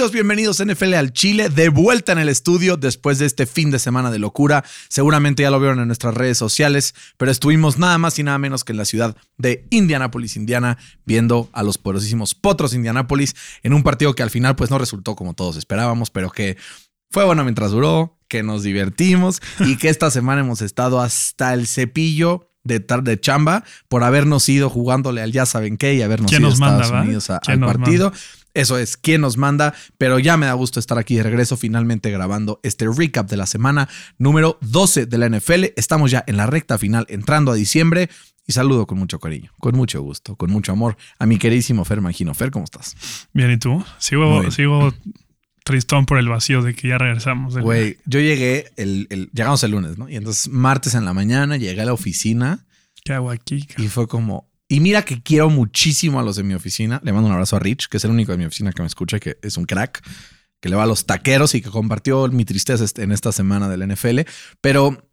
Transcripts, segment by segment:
amigos? Bienvenidos NFL al Chile, de vuelta en el estudio después de este fin de semana de locura. Seguramente ya lo vieron en nuestras redes sociales, pero estuvimos nada más y nada menos que en la ciudad de Indianápolis, Indiana, viendo a los poderosísimos Potros Indianápolis en un partido que al final pues no resultó como todos esperábamos, pero que fue bueno mientras duró, que nos divertimos y que esta semana hemos estado hasta el cepillo de, de chamba por habernos ido jugándole al ya saben qué y habernos ido a Estados Unidos al partido. Eso es, quién nos manda, pero ya me da gusto estar aquí de regreso finalmente grabando este recap de la semana número 12 de la NFL. Estamos ya en la recta final, entrando a diciembre. Y saludo con mucho cariño, con mucho gusto, con mucho amor a mi queridísimo Fer Magino. Fer, ¿cómo estás? Bien, ¿y tú? Sigo, sigo tristón por el vacío de que ya regresamos. Güey, yo llegué, el, llegamos el lunes, ¿no? Y entonces martes en la mañana llegué a la oficina. ¿Qué hago aquí? Y fue como, y mira que quiero muchísimo a los de mi oficina. Le mando un abrazo a Rich, que es el único de mi oficina que me escucha, que es un crack, que le va a los taqueros y que compartió mi tristeza en esta semana del NFL. Pero,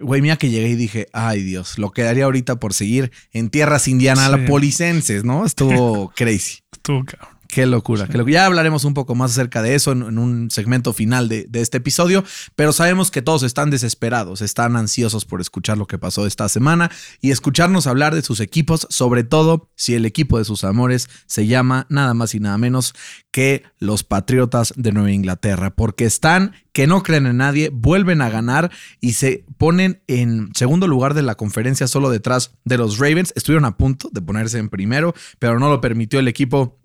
güey, mira que llegué y dije, ay Dios, lo quedaría ahorita por seguir en tierras indianapolicenses, ¿no? Estuvo crazy. Estuvo cabrón. Qué locura, Ya hablaremos un poco más acerca de eso en, un segmento final de, este episodio, pero sabemos que todos están desesperados, están ansiosos por escuchar lo que pasó esta semana y escucharnos hablar de sus equipos, sobre todo si el equipo de sus amores se llama nada más y nada menos que los Patriotas de Nueva Inglaterra, porque están que no creen en nadie, vuelven a ganar y se ponen en segundo lugar de la conferencia solo detrás de los Ravens. Estuvieron a punto de ponerse en primero, pero no lo permitió el equipo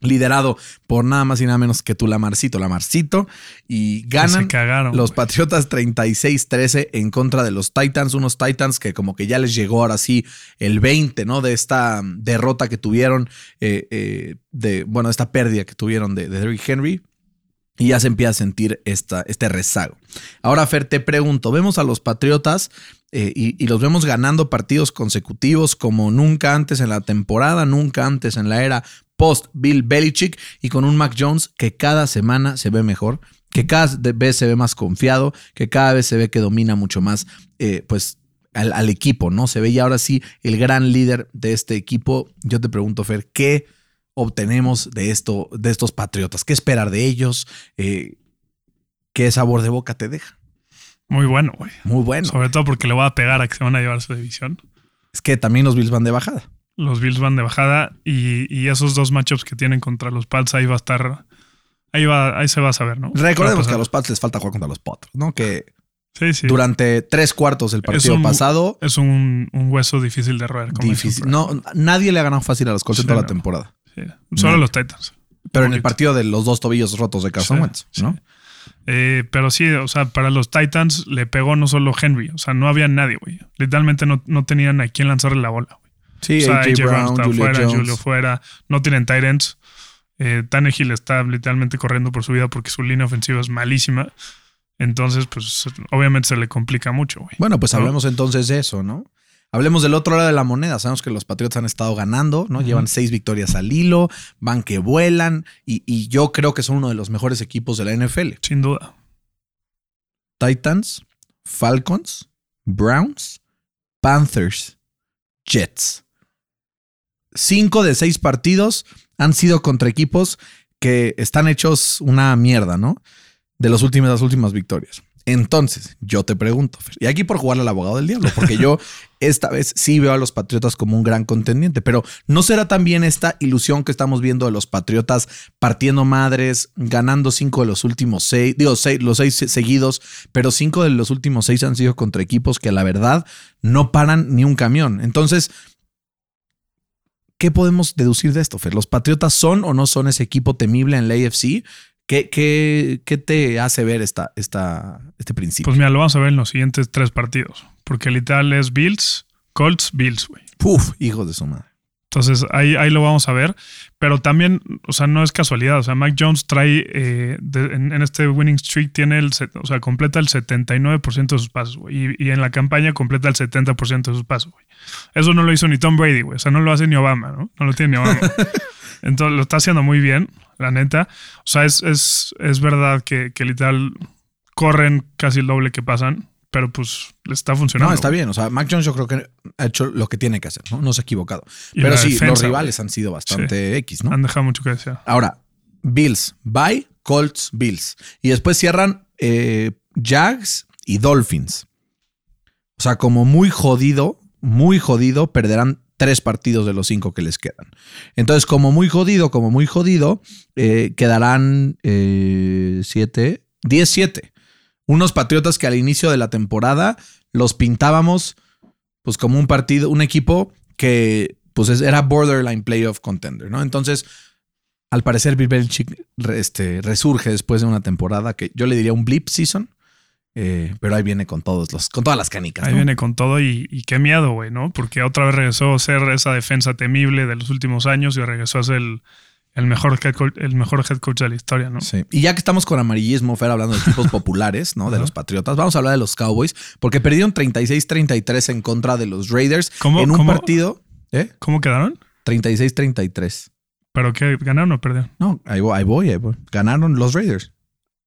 liderado por nada más y nada menos que tu Lamarcito, Lamarcito, y ganan los Patriotas 36-13 en contra de los Titans, unos Titans que como que ya les llegó ahora sí el 20, ¿no? De esta derrota que tuvieron, eh, eh, de, bueno, esta pérdida que tuvieron de, de Derrick Henry. Y ya se empieza a sentir esta, este rezago. Ahora, Fer, te pregunto, vemos a los Patriotas eh, y, los vemos ganando partidos consecutivos como nunca antes en la temporada, nunca antes en la era post Bill Belichick y con un Mac Jones que cada semana se ve mejor, que cada vez se ve más confiado, que cada vez se ve que domina mucho más, eh, pues al, equipo, ¿no? Se ve y ahora sí el gran líder de este equipo. Yo te pregunto, Fer, ¿qué obtenemos de, esto, de estos Patriotas? ¿Qué esperar de ellos? Eh, ¿Qué sabor de boca te deja? Muy bueno, güey. Muy bueno. Sobre todo porque le va a pegar a que se van a llevar su división. Es que también los Bills van de bajada los Bills van de bajada y, esos dos matchups que tienen contra los Pats ahí va a estar. Ahí, va, ahí se va a saber, ¿no? Recordemos que a los Pats les falta jugar contra los Potros, ¿no? Que durante tres cuartos del partido pasado. Es un, hueso difícil de roer. Difícil. No, nadie le ha ganado fácil a los Colts en toda la temporada. Solo los Titans. Pero en el partido de los dos tobillos rotos de Carson Wentz, ¿no? Eh, pero sí, o sea, para los Titans le pegó no solo Henry, o sea, no había nadie, güey. Literalmente no, no tenían a quién lanzarle la bola, güey. Sí, o AJ, Brown, Julio fuera, Julio fuera. No tienen Tyrants. Eh, Tannehill está literalmente corriendo por su vida porque su línea ofensiva es malísima. Entonces, pues obviamente se le complica mucho, güey. Bueno, pues hablemos entonces de eso, ¿no? Hablemos del otro lado de la moneda. Sabemos que los Patriots han estado ganando, ¿no? Llevan seis victorias al hilo, van que vuelan y, y, yo creo que son uno de los mejores equipos de la NFL. Sin duda. Titans, Falcons, Browns, Panthers, Jets cinco de seis partidos han sido contra equipos que están hechos una mierda, ¿no? De los últimos, las últimas victorias. Entonces, yo te pregunto, y aquí por jugar al abogado del diablo, porque yo esta vez sí veo a los Patriotas como un gran contendiente, pero ¿no será también esta ilusión que estamos viendo de los Patriotas partiendo madres, ganando cinco de los últimos seis, digo, seis, los seis seguidos, pero cinco de los últimos seis han sido contra equipos que la verdad no paran ni un camión? Entonces, ¿Qué podemos deducir de esto, Fer? ¿Los Patriotas son o no son ese equipo temible en la AFC? ¿Qué, qué, qué te hace ver esta, esta, este principio? Pues mira, lo vamos a ver en los siguientes tres partidos. Porque literal es Bills, Colts, Bills, güey. Puf, hijos de su madre. Entonces ahí, ahí lo vamos a ver. Pero también, o sea, no es casualidad. O sea, Mike Jones trae, eh, en, este winning streak, tiene el, o sea, completa el 79% de sus pasos, güey. Y, en la campaña completa el 70% de sus pasos, güey. Eso no lo hizo ni Tom Brady, güey. O sea, no lo hace ni Obama, ¿no? No lo tiene ni Obama. Entonces lo está haciendo muy bien, la neta. O sea, es, es, es verdad que, que literal corren casi el doble que pasan pero pues le está funcionando. No, está bien. O sea, Mac Jones yo creo que ha hecho lo que tiene que hacer, ¿no? No se ha equivocado. pero sí, los rivales han sido bastante X, ¿no? Han dejado mucho que desear. Ahora, Bills, bye, Colts, Bills. Y después cierran eh, Jags y Dolphins. O sea, como muy jodido, muy jodido, perderán tres partidos de los cinco que les quedan. Entonces, como muy jodido, como muy jodido, eh, quedarán eh, siete, 10-7. Unos Patriotas que al inicio de la temporada los pintábamos pues como un partido, un equipo que pues era borderline playoff contender, ¿no? Entonces, al parecer Bill Belichick este, resurge después de una temporada que yo le diría un blip season. Eh, pero ahí viene con todos los, con todas las canicas. Ahí viene con todo y, qué miedo, güey, ¿no? Porque otra vez regresó a ser esa defensa temible de los últimos años y regresó a ser el, el mejor, head coach, el mejor head coach de la historia, ¿no? Sí. Y ya que estamos con amarillismo, Fer, hablando de equipos populares, ¿no? De los Patriotas, vamos a hablar de los Cowboys, porque perdieron 36-33 en contra de los Raiders ¿Cómo, en un partido. ¿eh? ¿Cómo quedaron? 36-33. ¿Pero qué? ¿Ganaron o perdieron? No, ahí voy, ahí voy, ahí voy. Ganaron los Raiders.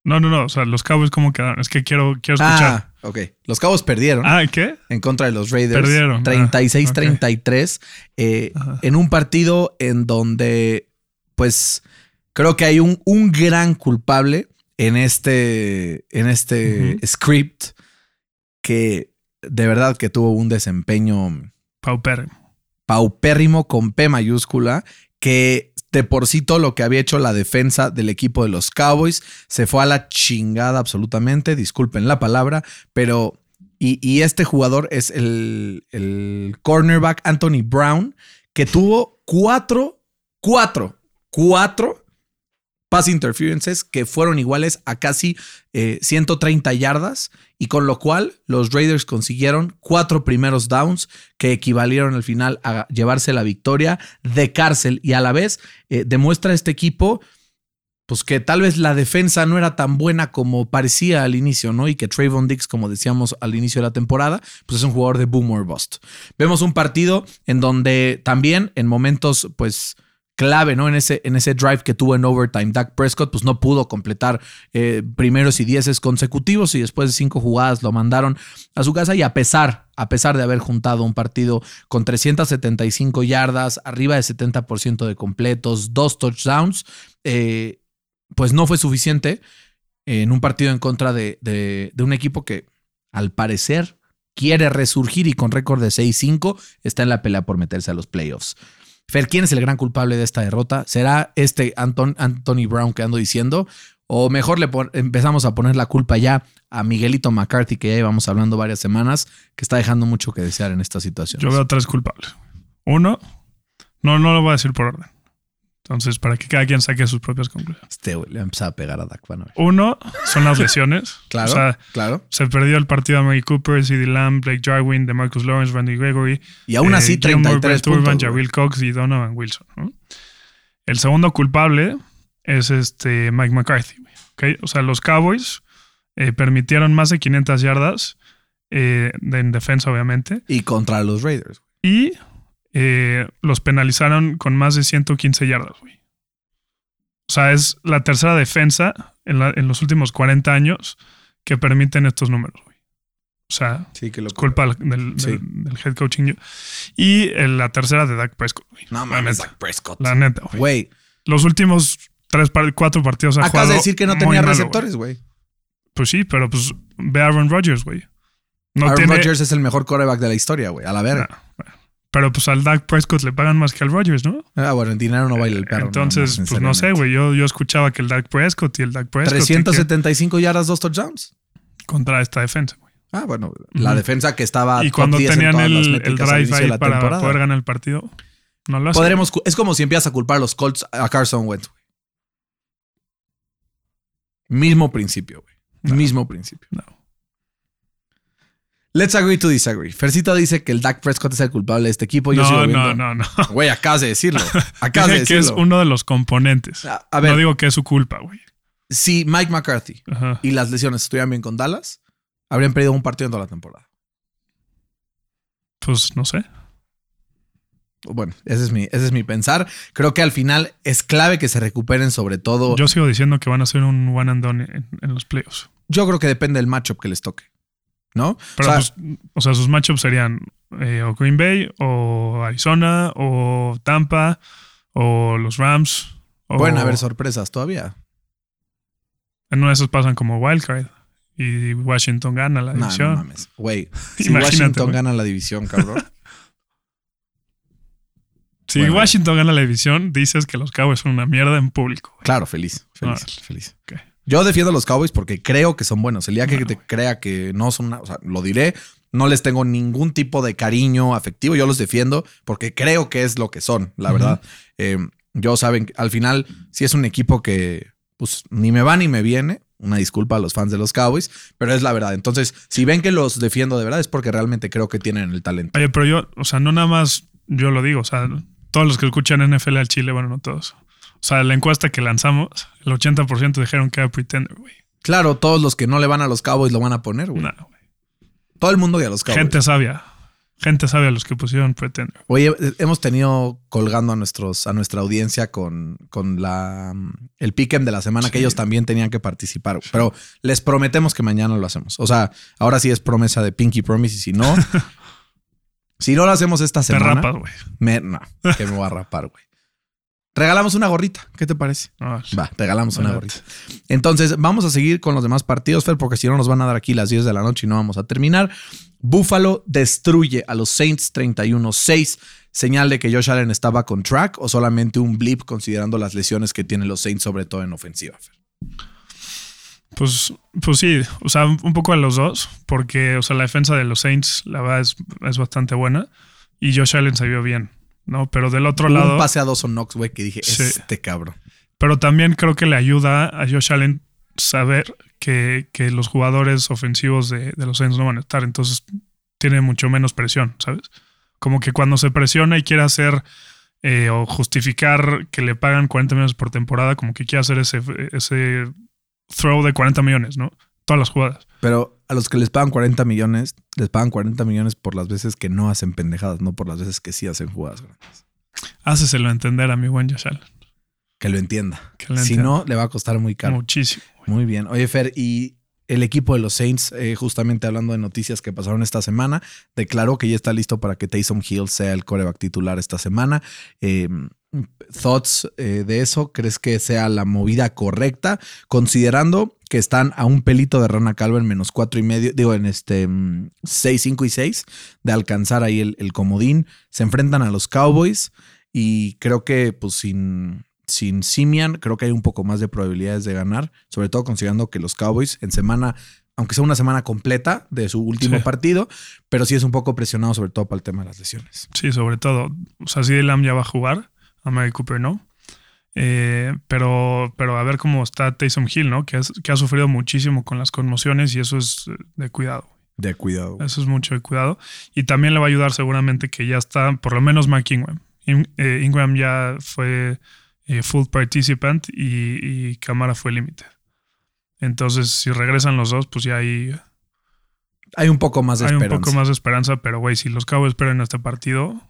No, no, no. O sea, los Cowboys, ¿cómo quedaron? Es que quiero, quiero escuchar. Ah, ok. Los Cowboys perdieron. Ah, ¿qué? En contra de los Raiders. Perdieron. 36-33. Ah, eh, en un partido en donde, pues, creo que hay un, un gran culpable en este, en este script que de verdad que tuvo un desempeño paupérrimo. Paupérrimo con P mayúscula que de por sí todo lo que había hecho la defensa del equipo de los Cowboys se fue a la chingada absolutamente, disculpen la palabra, pero... Y, este jugador es el, el cornerback Anthony Brown, que tuvo cuatro, cuatro, cuatro pass interferences que fueron iguales a casi 130 eh, yardas y con lo cual los Raiders consiguieron cuatro primeros downs que equivalieron al final a llevarse la victoria de cárcel y a la vez eh, demuestra este equipo pues que tal vez la defensa no era tan buena como parecía al inicio, ¿no? Y que Trayvon Dix, como decíamos al inicio de la temporada, pues es un jugador de boom or bust. Vemos un partido en donde también en momentos, pues, clave, ¿no? En ese, en ese drive que tuvo en overtime. Dak Prescott, pues no pudo completar eh, primeros y dieces consecutivos y después de cinco jugadas lo mandaron a su casa y a pesar, a pesar de haber juntado un partido con 375 yardas, arriba de 70% de completos, dos touchdowns, eh, pues no fue suficiente en un partido en contra de, de, de un equipo que al parecer quiere resurgir y con récord de 6-5 está en la pelea por meterse a los playoffs. ¿Quién es el gran culpable de esta derrota? ¿Será este Anthony Brown que ando diciendo? O mejor le empezamos a poner la culpa ya a Miguelito McCarthy, que ya llevamos hablando varias semanas, que está dejando mucho que desear en esta situación. Yo veo tres culpables. Uno, no, no lo voy a decir por orden. Entonces, para que cada quien saque sus propias conclusiones. Este güey le empezado a pegar a Dak Uno son las lesiones. claro, o sea, claro. Se perdió el partido de Mary Cooper, CD Lamb, Blake Jarwin, de Marcus Lawrence, Randy Gregory. Y aún así, eh, 33 Turban, Jabril Cox y Donovan Wilson. El segundo culpable es este Mike McCarthy. ¿okay? O sea, los Cowboys eh, permitieron más de 500 yardas eh, en defensa, obviamente. Y contra los Raiders. Y eh, los penalizaron con más de 115 yardas, güey. O sea, es la tercera defensa en, los últimos 40 años que permiten estos números, güey. O sea, sí, que es culpa del, head coaching. Y la tercera de Dak Prescott, güey. No mames, Dak Prescott. La neta, güey. Los últimos tres, cuatro partidos ha Acabas de decir que no tenía receptores, güey. Pues sí, pero pues ve a Aaron Rodgers, güey. Aaron Rodgers es el mejor coreback de la historia, güey. A la verga. Pero pues al Dak Prescott le pagan más que al Rodgers, ¿no? Ah, bueno, en dinero no baila el perro. Entonces, pues no sé, güey. Yo, yo escuchaba que el Dak Prescott y el Dak Prescott. 375 yardas, dos touchdowns. Contra esta defensa, güey. Ah, bueno, la defensa que estaba. Y cuando tenían el, el, drive ahí para poder ganar el partido, no lo Podremos, Es como si empiezas a culpar a los Colts a Carson Wentz, güey. Mismo principio, güey. Mismo principio. No. Let's agree to disagree. Fercito dice que el Dak Prescott es el culpable de este equipo. Yo no, no, no, no. Güey, acabas de decirlo. Acabas de decirlo. que es uno de los componentes. A, ver, no digo que es su culpa, güey. Si Mike McCarthy y las lesiones estuvieran bien con Dallas, habrían perdido un partido en toda la temporada. Pues no sé. Bueno, ese es mi, ese es mi pensar. Creo que al final es clave que se recuperen, sobre todo. Yo sigo diciendo que van a ser un one and done en, en los playoffs. Yo creo que depende del matchup que les toque. ¿No? Pero, o sea, pues, o sea sus matchups serían eh, o Green Bay, o Arizona, o Tampa, o los Rams, O Pueden haber sorpresas todavía. En uno de esos pasan como wildcard y Washington gana la No, no división. mames. Güey, si Washington gana la división, cabrón. si Bueno. Washington gana la división, dices que los Cowboys son una mierda en público. claro, feliz. Feliz, Ah, feliz. ok. Yo defiendo a los Cowboys porque creo que son buenos. El día que Bueno, te crea que no son, una- o sea, lo diré, no les tengo ningún tipo de cariño afectivo. Yo los defiendo porque creo que es lo que son, la verdad. Eh, yo saben, al final, si es un equipo que, pues, ni me va ni me viene. Una disculpa a los fans de los Cowboys, pero es la verdad. Entonces, si ven que los defiendo de verdad, es porque realmente creo que tienen el talento. Oye, pero yo, o sea, no nada más yo lo digo, o sea, todos los que escuchan NFL al Chile, bueno, no todos. O sea, la encuesta que lanzamos, el 80% dijeron que era Pretender, güey. Claro, todos los que no le van a los Cowboys lo van a poner, güey. Nah, güey. Todo el mundo odia a los Cowboys. Gente sabia. Gente sabia los que pusieron Pretender. Oye, hemos tenido colgando a nuestros, a nuestra audiencia con, con la el pick'em de la semana que ellos también tenían que participar. Pero les prometemos que mañana lo hacemos. O sea, ahora sí es promesa de Pinky Promise y si no, si no lo hacemos esta Te semana, rapas, güey. no, que me voy a rapar, güey. Regalamos una gorrita. ¿Qué te parece? Va, regalamos una gorrita. Entonces, vamos a seguir con los demás partidos, Fer, porque si no nos van a dar aquí las 10 de la noche y no vamos a terminar. Buffalo destruye a los Saints 31-6. Señal de que Josh Allen estaba con track o solamente un blip considerando las lesiones que tienen los Saints, sobre todo en ofensiva. Fer? Pues, pues sí, o sea, un poco a los dos, porque, o sea, la defensa de los Saints, la verdad, es, es bastante buena. Y Josh Allen se vio bien, ¿no? Pero del otro lado. un pase a Dawson Knox, güey, que dije, Sí. este cabrón. Pero también creo que le ayuda a Josh Allen saber que, que los jugadores ofensivos de, de los Saints no van a estar. Entonces tiene mucho menos presión, ¿sabes? Como que cuando se presiona y quiere hacer eh, o justificar que le pagan 40 millones por temporada, como que quiere hacer ese, ese throw de 40 millones, ¿no? Todas las jugadas. Pero a los que les pagan 40 millones, les pagan 40 millones por las veces que no hacen pendejadas, no por las veces que sí hacen jugadas grandes. Háceselo entender a mi buen Josh Allen. Que lo entienda. Que lo Si entienda. no, le va a costar muy caro. Muchísimo. Muy bien. Oye, Fer, y el equipo de los Saints, eh, justamente hablando de noticias que pasaron esta semana, declaró que ya está listo para que Taysom Hill sea el coreback titular esta semana. Eh, ¿Thoughts eh, de eso? ¿Crees que sea la movida correcta? Considerando que están a un pelito de Rana Calvo en menos cuatro y medio, digo, en este 6, 5 y 6, de alcanzar ahí el, el comodín. Se enfrentan a los Cowboys y creo que pues sin sin Simian, creo que hay un poco más de probabilidades de ganar, sobre todo considerando que los Cowboys en semana, aunque sea una semana completa de su último Sí. partido, pero sí es un poco presionado, sobre todo para el tema de las lesiones. Sí, sobre todo. O sea, CD Lamb ya va a jugar, a Mary Cooper no. Eh, pero, pero a ver cómo está Taysom Hill, ¿no? Que, ha sufrido muchísimo con las conmociones y eso es eh, de cuidado. De cuidado. Eso es mucho de cuidado. Y también le va a ayudar seguramente que ya está, por lo menos Mark Ingram. In- eh, Ingram ya fue eh, full participant y, y Camara fue limited. Entonces, si regresan los dos, pues ya hay, Hay un poco más de hay un esperanza. poco más de esperanza. Pero, güey, si los Cowboys esperan este partido,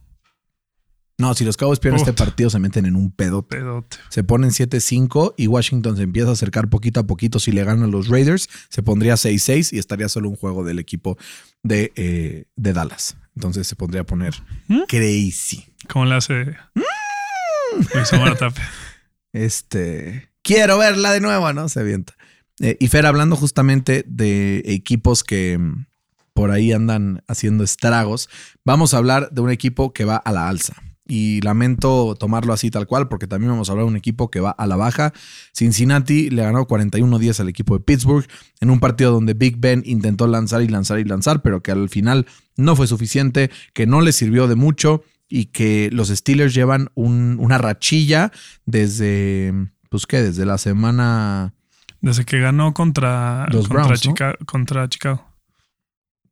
No, si los Cowboys pierden este partido, se meten en un pedo. pedote. Se ponen 7-5 y Washington se empieza a acercar poquito a poquito. Si le ganan los Raiders, se pondría 6-6 y estaría solo un juego del equipo de, eh, de Dallas. Entonces se pondría a poner ¿Mm? crazy. ¿Cómo le hace Tapia? Este. Quiero verla de nuevo, ¿no? Se avienta. Eh, y Fer, hablando justamente de equipos que mm, por ahí andan haciendo estragos, vamos a hablar de un equipo que va a la alza. Y lamento tomarlo así tal cual, porque también vamos a hablar de un equipo que va a la baja. Cincinnati le ganó 41-10 al equipo de Pittsburgh en un partido donde Big Ben intentó lanzar y lanzar y lanzar, pero que al final no fue suficiente, que no le sirvió de mucho y que los Steelers llevan un- una rachilla desde, pues qué, desde la semana, Desde que ganó contra, Los contra, Browns, ¿no? Chica- contra Chicago.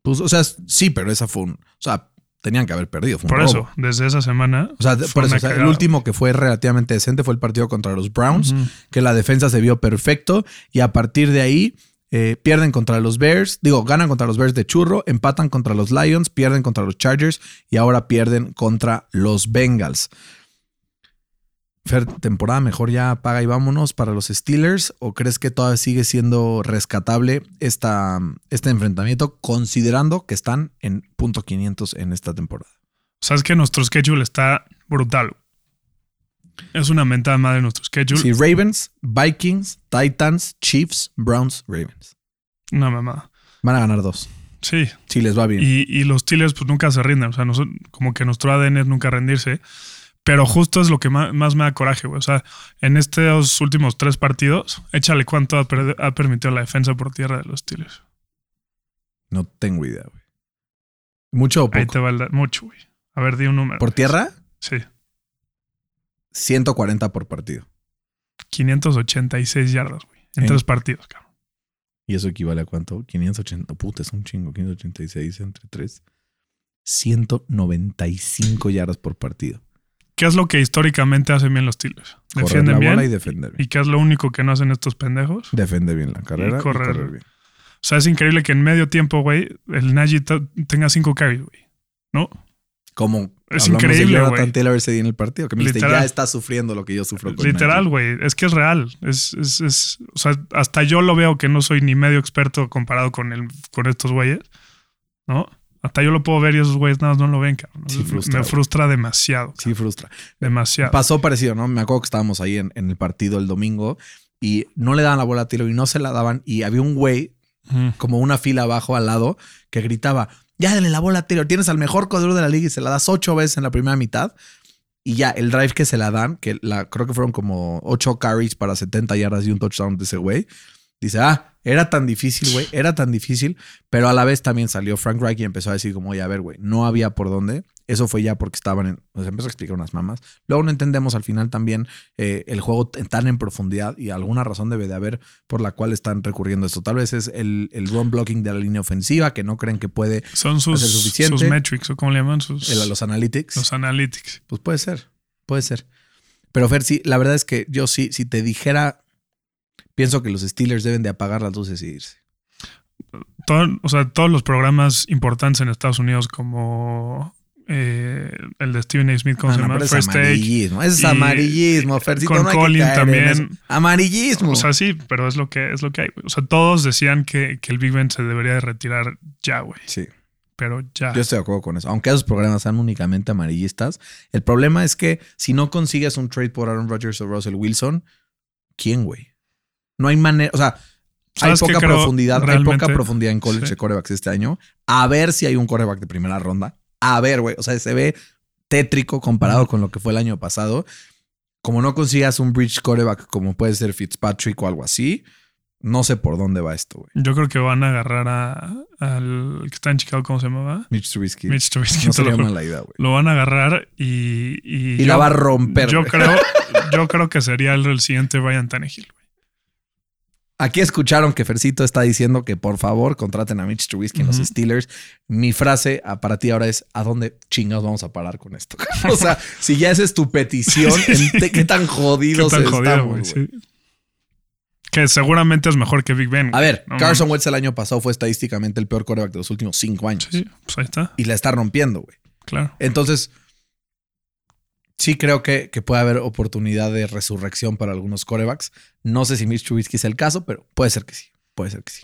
pues, o sea, sí, pero esa fue un, o sea, tenían que haber perdido. Por robo. eso, desde esa semana. O sea, de- fue por eso, una o sea, el último que fue relativamente decente fue el partido contra los Browns, que la defensa se vio perfecto y a partir de ahí eh, pierden contra los Bears, digo, ganan contra los Bears de churro, empatan contra los Lions, pierden contra los Chargers y ahora pierden contra los Bengals. Fer, temporada mejor ya paga y vámonos para los Steelers o crees que todavía sigue siendo rescatable esta, este enfrentamiento considerando que están en punto 500 en esta temporada? Sabes que nuestro schedule está brutal. Es una mentada madre nuestro schedule. Sí, Ravens, Vikings, Titans, Chiefs, Browns, Ravens. Una mamada. Van a ganar dos. Sí. Sí, les va bien. Y, y los Steelers pues nunca se rinden. O sea, como que nuestro ADN es nunca rendirse. Pero justo es lo que más, más me da coraje, güey. O sea, en estos últimos tres partidos, échale cuánto ha, per- ha permitido la defensa por tierra de los Steelers. No tengo idea, güey. ¿Mucho o Ahí poco? te va el mucho, güey. A ver, di un número. ¿Por tierra? Sí. 140 por partido. 586 yardas, güey. En En- tres partidos, cabrón. ¿Y eso equivale a cuánto? 580. Puta, es un chingo. 586 entre 3. 195 yardas por partido. ¿Qué es lo que históricamente hacen bien los Steelers? Correr Defienden la bien. bola y defender bien. ¿Y qué es lo único que no hacen estos pendejos? Defender bien la carrera y correr. correr, bien. O sea, es increíble que en medio tiempo, güey, el Najee tenga cinco carries, güey. ¿No? Como Es increíble, güey. Taylor ese día en el partido, que me dijiste, Literal. ya está sufriendo lo que yo sufro con Literal, Najee". güey. Es que es real. Es, es, es- o sea, hasta yo lo veo que no soy ni medio experto comparado con, el, con estos güeyes. ¿No? Hasta yo lo puedo ver y esos güeyes nada más no lo ven, cabrón. Sí, Me- frustra, güey. demasiado. Sí, frustra. Demasiado. Pasó parecido, ¿no? Me acuerdo que estábamos ahí en, en el partido el domingo y no le daban la bola a Taylor y no se la daban. Y había un güey como una fila abajo al lado que gritaba, ya dale la bola a Taylor, tienes al mejor corredor de la liga y se la das ocho veces en la primera mitad. Y ya, el drive que se la dan, que la, creo que fueron como ocho carries para 70 yardas y un touchdown de ese güey. Dice, ah, era tan difícil, güey, era tan difícil, pero a la vez también salió Frank Reich y empezó a decir como, oye, a ver, güey, no había por dónde. Eso fue ya porque estaban en, nos empezó a explicar unas mamas. Luego no entendemos al final también eh, el juego tan en profundidad y alguna razón debe de haber por la cual están recurriendo esto. Tal vez es el, el run blocking de la línea ofensiva que no creen que puede Son sus, hacer suficiente. sus metrics, o como le llaman, sus el- los analytics. los analytics. Pues puede ser, puede ser. Pero Fer, sí, la verdad es que yo sí, si te dijera, pienso que los Steelers deben de apagar las luces y irse. Todo- o sea, todos los programas importantes en Estados Unidos, como eh, el de Stephen A. Smith, ¿cómo Ah, se no, llama? pero es First Take. amarillismo. Ese es amarillismo, Fercito. con no Colin también. Amarillismo. O sea, sí, pero es lo que es lo que hay. O sea, todos decían que, que el Big Ben se debería de retirar ya, güey. sí. Pero ya. Yo estoy de acuerdo con eso. Aunque esos programas sean únicamente amarillistas, el problema es que si no consigues un trade por Aaron Rodgers o Russell Wilson, ¿quién, güey? No hay manera. O sea, hay ¿Sabes qué poca profundidad. Hay poca profundidad en college Sí. de corebacks este año. A ver si hay un coreback de primera ronda. A ver, güey. O sea, se ve tétrico comparado con lo que fue el año pasado. Como no consigas un bridge coreback como puede ser Fitzpatrick o algo así, no sé por dónde va esto, güey. Yo creo que van a agarrar a- al que está en Chicago, ¿cómo se llamaba? Mitch Trubisky. Mitch Trubisky. no sería mala idea, güey. Lo van a agarrar y. Y, Y la va a romper. Yo creo, yo creo que sería el, el siguiente Brian Tannehill. Aquí escucharon que Fercito está diciendo que por favor contraten a Mitch Trubisky en los. Steelers. Mi frase ah, para ti ahora es: ¿a dónde chingados vamos a parar con esto? o sea, si ya esa es tu petición, ¿en te- ¿qué tan Qué jodidos tan jodido, estamos? sí. Que seguramente es mejor que Big Ben. A ver, No Carson Wentz el año pasado fue estadísticamente el peor quarterback de los últimos cinco años. Sí, pues ahí está. Y la está rompiendo, güey. Claro. Entonces, sí creo que, que puede haber oportunidad de resurrección para algunos corebacks. No sé si Mitch Trubisky es el caso, pero puede ser que sí. Puede ser que sí.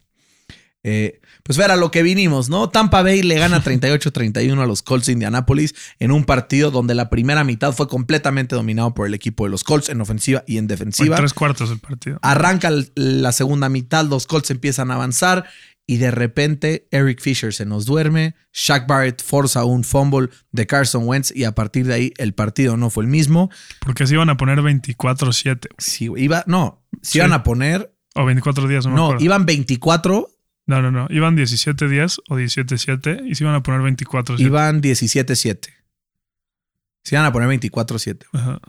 Eh, pues ver a lo que vinimos, ¿no? Tampa Bay le gana 38-31 a los Colts de Indianapolis en un partido donde la primera mitad fue completamente dominado por el equipo de los Colts en ofensiva y en defensiva. tres cuartos del partido. Arranca la segunda mitad, los Colts empiezan a avanzar y de repente Eric Fisher se nos duerme, Shaq Barrett forza un fumble de Carson Wentz y a partir de ahí el partido no fue el mismo. Porque se iban a poner 24-7 güey. Sí, iba, no, se Sí. iban a poner, o 24 días, no me no, acuerdo. iban 24, No, no, no. Iban 17-10 o 17-7 y se iban a poner 24-7. iban 17-7. Se iban a poner 24-7. Ajá.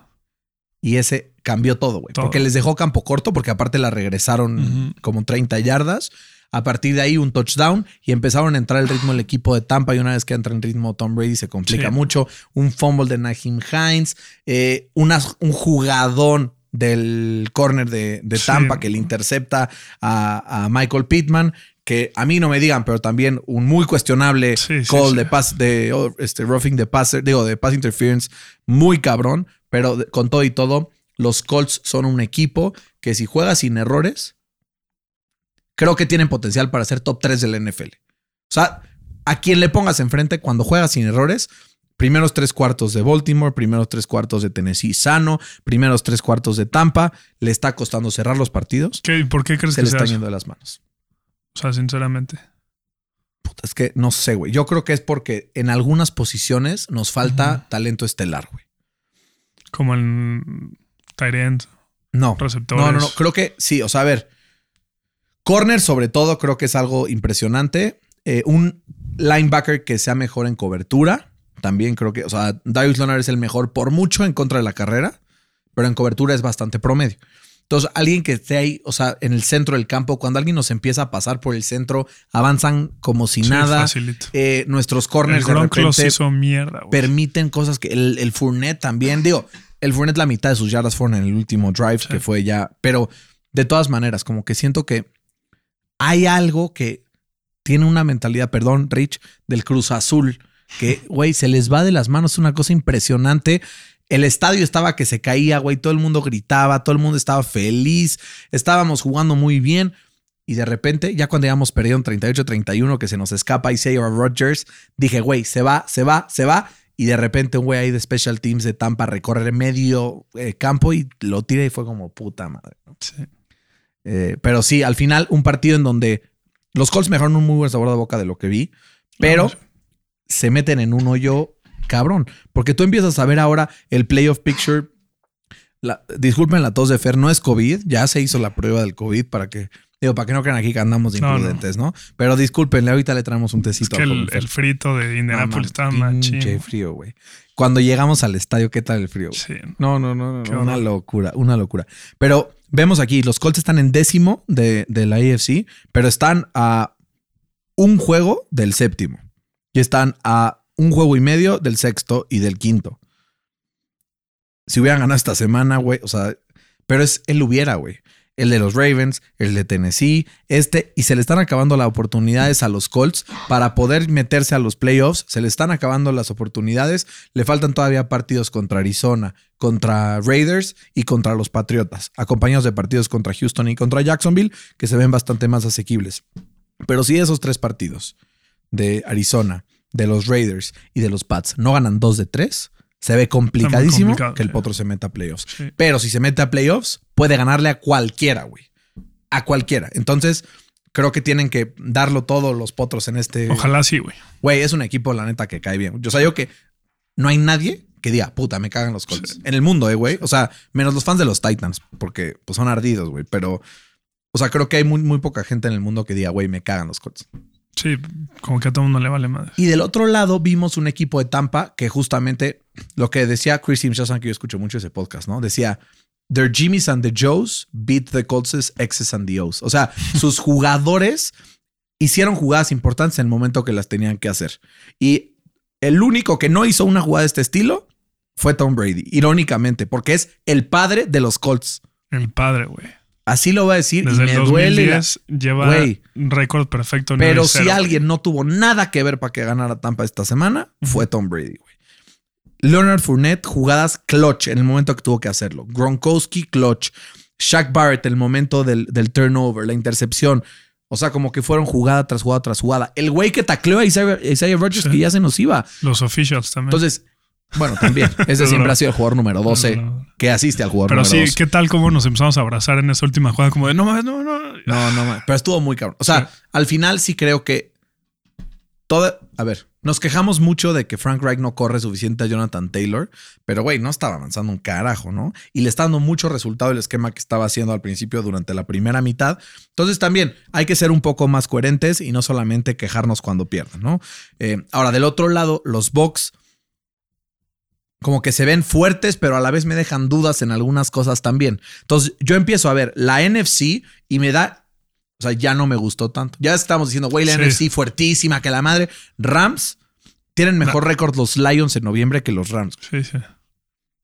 Y ese cambió todo, güey. Porque les dejó campo corto, porque aparte la regresaron Ujú. como 30 yardas. A partir de ahí un touchdown y empezaron a entrar el ritmo el equipo de Tampa y una vez que entra en ritmo Tom Brady se complica Sí. mucho. Un fumble de Naheem Hines, eh, un jugadón del corner de, de Sí. Tampa que le intercepta a, a Michael Pittman, que a mí no me digan, pero también un muy cuestionable Sí, call de pass, de oh, este roughing de passer, digo, de pass interference, muy cabrón, pero con todo y todo, los Colts son un equipo que si juega sin errores, creo que tienen potencial para ser top 3 del NFL. O sea, a quien le pongas enfrente cuando juega sin errores, primeros tres cuartos de Baltimore, primeros tres cuartos de Tennessee sano, primeros tres cuartos de Tampa, le está costando cerrar los partidos. ¿Qué, ¿Por qué crees Se que le sea está yendo de las manos. O sea, sinceramente. Puta, es que no sé, güey. Yo creo que es porque en algunas posiciones nos falta talento estelar, güey. Como en end, No. receptores. No, no, no. Creo que sí. O sea, a ver. Corner, sobre todo, creo que es algo impresionante. Eh, un linebacker que sea mejor en cobertura. También creo que, o sea, Darius Leonard es el mejor por mucho en contra de la carrera, pero en cobertura es bastante promedio. Entonces, alguien que esté ahí, o sea, en el centro del campo, cuando alguien nos empieza a pasar por el centro, avanzan como si Sí, nada. Eh, nuestros El corners de Gronk los repente hizo mierda, güey. permiten cosas que el, el Fournette también, digo, el Fournette la mitad de sus yardas fueron en el último drive, Sí. que fue ya, pero de todas maneras, como que siento que hay algo que tiene una mentalidad, perdón, Rich, del Cruz Azul, que, güey, se les va de las manos, una cosa impresionante. El estadio estaba que se caía, güey, todo el mundo gritaba, todo el mundo estaba feliz, estábamos jugando muy bien. Y de repente, ya cuando íbamos perdido en 38-31, que se nos escapa Isaiah Rodgers, dije, güey, se va, se va, se va. Y de repente un güey ahí de Special Teams de Tampa recorre medio eh, campo y lo tira y fue como puta madre. ¿no? Sí. Eh, pero sí, al final un partido en donde los Colts mejoran un muy buen sabor de boca de lo que vi, pero Vamos. se meten en un hoyo cabrón. Porque tú empiezas a ver ahora el playoff picture. La, disculpen la tos de Fer, no es COVID, ya se hizo la prueba del COVID para que, digo, para que no crean aquí que andamos de No, no. imprudentes, ¿no? Pero discúlpenle, ahorita le traemos un Es tecito. que al el, el frito de Indianapolis estaba machín. Frío, güey. Cuando llegamos al estadio, ¿qué tal el frío? Sí. No, no, no, no, una locura, una locura. Pero vemos aquí, los Colts están en décimo de, de la AFC, pero están a un juego del séptimo. Y están a un juego y medio del sexto y del quinto. Si hubieran ganado esta semana, güey, o sea, pero es el hubiera, güey. El de los Ravens, el de Tennessee, este, y se le están acabando las oportunidades a los Colts para poder meterse a los playoffs. Se le están acabando las oportunidades. Le faltan todavía partidos contra Arizona, contra Raiders y contra los Patriotas, acompañados de partidos contra Houston y contra Jacksonville, que se ven bastante más asequibles. Pero si esos tres partidos de Arizona, de los Raiders y de los Pats no ganan dos de tres, se ve complicadísimo que el. Potro se meta a playoffs. Sí. Pero si se mete a playoffs, puede ganarle a cualquiera, güey. A cualquiera. Entonces, creo que tienen que darlo todo los potros en este. Ojalá sí, güey. Güey, es un equipo, la neta, que cae bien. O sea, yo que no hay nadie que diga, puta, me cagan los Colts. En el mundo, eh, güey. O sea, menos los fans de los Titans, porque pues, son ardidos, güey. Pero, o sea, creo que hay muy, muy poca gente en el mundo que diga, güey, me cagan los Colts. Sí, como que a todo mundo le vale madre. Y del otro lado vimos un equipo de Tampa que justamente lo que decía Chris saben que yo escucho mucho ese podcast, ¿no? Decía, their Jimmys and the Joes beat the Colts X's and the O's. O sea, sus jugadores hicieron jugadas importantes en el momento que las tenían que hacer. Y el único que no hizo una jugada de este estilo fue Tom Brady, irónicamente, porque es el padre de los Colts. El padre, güey. Así lo voy a decir Desde y me el duele. la- 2010 lleva Güey. un récord perfecto. Pero 9-0, si alguien no tuvo nada que ver para que ganara Tampa esta semana, fue Tom Brady, güey. Leonard Fournette, jugadas clutch en el momento que tuvo que hacerlo. Gronkowski, clutch. Shaq Barrett, el momento del, del turnover, la intercepción. O sea, como que fueron jugada tras jugada tras jugada. El güey que tacleó a Isaiah, Isaiah Rodgers Sí. que ya se nos iba. Los officials también. Entonces, bueno, también. Ese Pero- siempre ha sido el jugador número 12 Pero- que asiste al jugador Pero número sí, 12. ¿qué tal cómo nos empezamos a abrazar en esa última jugada? Como de, no mames, no, no. No, no, ma- pero estuvo muy cabrón. O sea, al final sí creo que todo. A ver, nos quejamos mucho de que Frank Reich no corre suficiente a Jonathan Taylor, pero güey, no estaba avanzando un carajo, ¿no? Y le está dando mucho resultado el esquema que estaba haciendo al principio durante la primera mitad. Entonces también hay que ser un poco más coherentes y no solamente quejarnos cuando pierdan, ¿no? Eh, ahora, del otro lado, los Bucks como que se ven fuertes, pero a la vez me dejan dudas en algunas cosas también. Entonces yo empiezo a ver la NFC y me da, o sea, ya no me gustó tanto. Ya estamos diciendo, güey, la Sí. NFC fuertísima, que la madre. Rams tienen mejor récord los Lions en noviembre que los Rams. Sí, sí.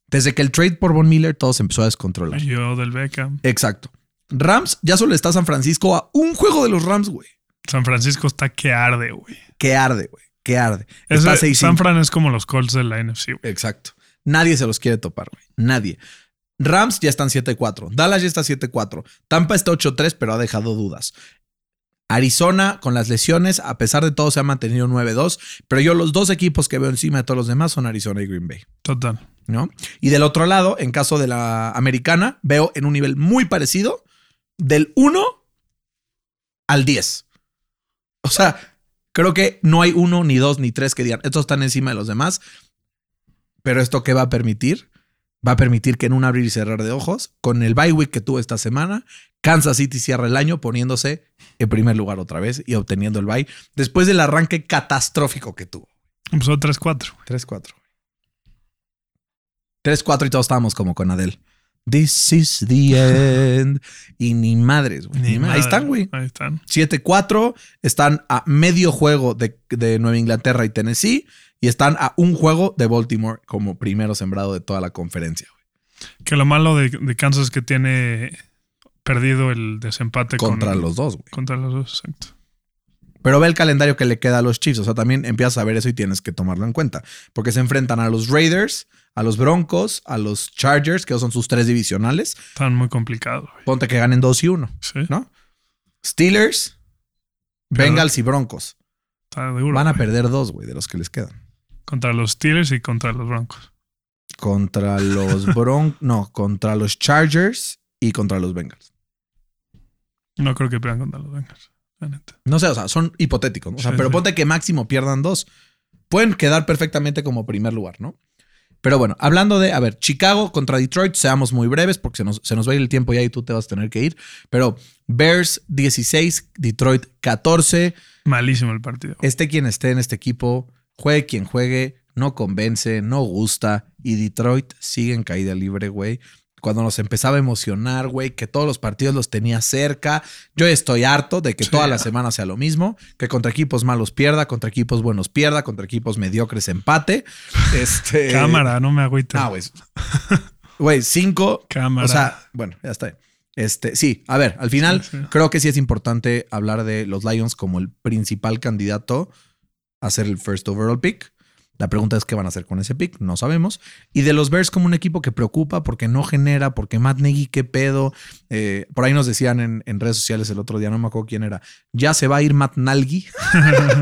Desde que el trade por Von Miller todo se empezó a descontrolar. Yo del Beckham. Exacto. Rams ya solo está San Francisco a un juego de los Rams, güey. San Francisco está que arde, güey. Que arde, güey. Que arde. Es Está de- 6 San Fran es como los Colts de la NFC, güey. Exacto. Nadie se los quiere topar, güey. Nadie. Rams ya están 7-4. Dallas ya está 7-4. Tampa está 8-3, pero ha dejado dudas. Arizona con las lesiones, a pesar de todo, se ha mantenido 9-2, pero yo los dos equipos que veo encima de todos los demás son Arizona y Green Bay. Total. ¿no? Y del otro lado, en caso de la americana, veo en un nivel muy parecido del 1 al 10. O sea, creo que no hay uno, ni dos, ni tres que digan, estos están encima de los demás. Pero esto qué va a permitir? Va a permitir que en un abrir y cerrar de ojos, con el bye week que tuvo esta semana, Kansas City cierra el año poniéndose en primer lugar otra vez y obteniendo el bye después del arranque catastrófico que tuvo. Empezó 3-4. 3-4. 3-4 y todos estábamos como con Adele. This is the end. Y ni madres, güey. Ni madre. Ahí están, güey. Ahí están. 7-4. Están a medio juego de, de, Nueva Inglaterra y Tennessee. Y están a un juego de Baltimore como primero sembrado de toda la conferencia, güey. Que lo malo de, de Kansas es que tiene perdido el desempate contra con, los dos, güey. Contra los dos, exacto. Pero ve el calendario que le queda a los Chiefs. O sea, también empiezas a ver eso y tienes que tomarlo en cuenta. Porque se enfrentan a los Raiders, a los Broncos, a los Chargers, que son sus tres divisionales. Están muy complicados. Ponte que ganen 2 y 1, Sí. ¿no? Steelers, Pero- Bengals y Broncos. Está duro. Van a perder dos, güey, de los que les quedan. Contra los Steelers y contra los Broncos. Contra los Broncos, no, contra los Chargers y contra los Bengals. No creo que pierdan contra los Bengals. La neta. No sé, o sea, son hipotéticos, ¿no? O sea, Sí, pero sí. ponte que máximo pierdan dos. Pueden quedar perfectamente como primer lugar, ¿no? Pero bueno, hablando de, a ver, Chicago contra Detroit, seamos muy breves porque se nos, se nos va a ir el tiempo ya y tú te vas a tener que ir. Pero Bears 16, Detroit 14. Malísimo el partido. Esté quien esté en este equipo, juegue quien juegue, no convence, no gusta. Y Detroit sigue en caída libre, güey. Cuando nos empezaba a emocionar, güey, que todos los partidos los tenía cerca. Yo estoy harto de que Sí. toda la semana sea lo mismo, que contra equipos malos pierda, contra equipos buenos pierda, contra equipos mediocres empate. Este. Cámara, no me agüita. No, güey. Güey, cinco. Cámara. O sea, bueno, ya está. Este, sí, a ver, al final Sí, sí. creo que sí es importante hablar de los Lions como el principal candidato a ser el first overall pick. La pregunta es qué van a hacer con ese pick, no sabemos. Y de los Bears como un equipo que preocupa porque no genera, porque Matt Nagy, qué pedo. Eh, por ahí nos decían en, en redes sociales el otro día, no me acuerdo quién era, ya se va a ir Matt Nagy.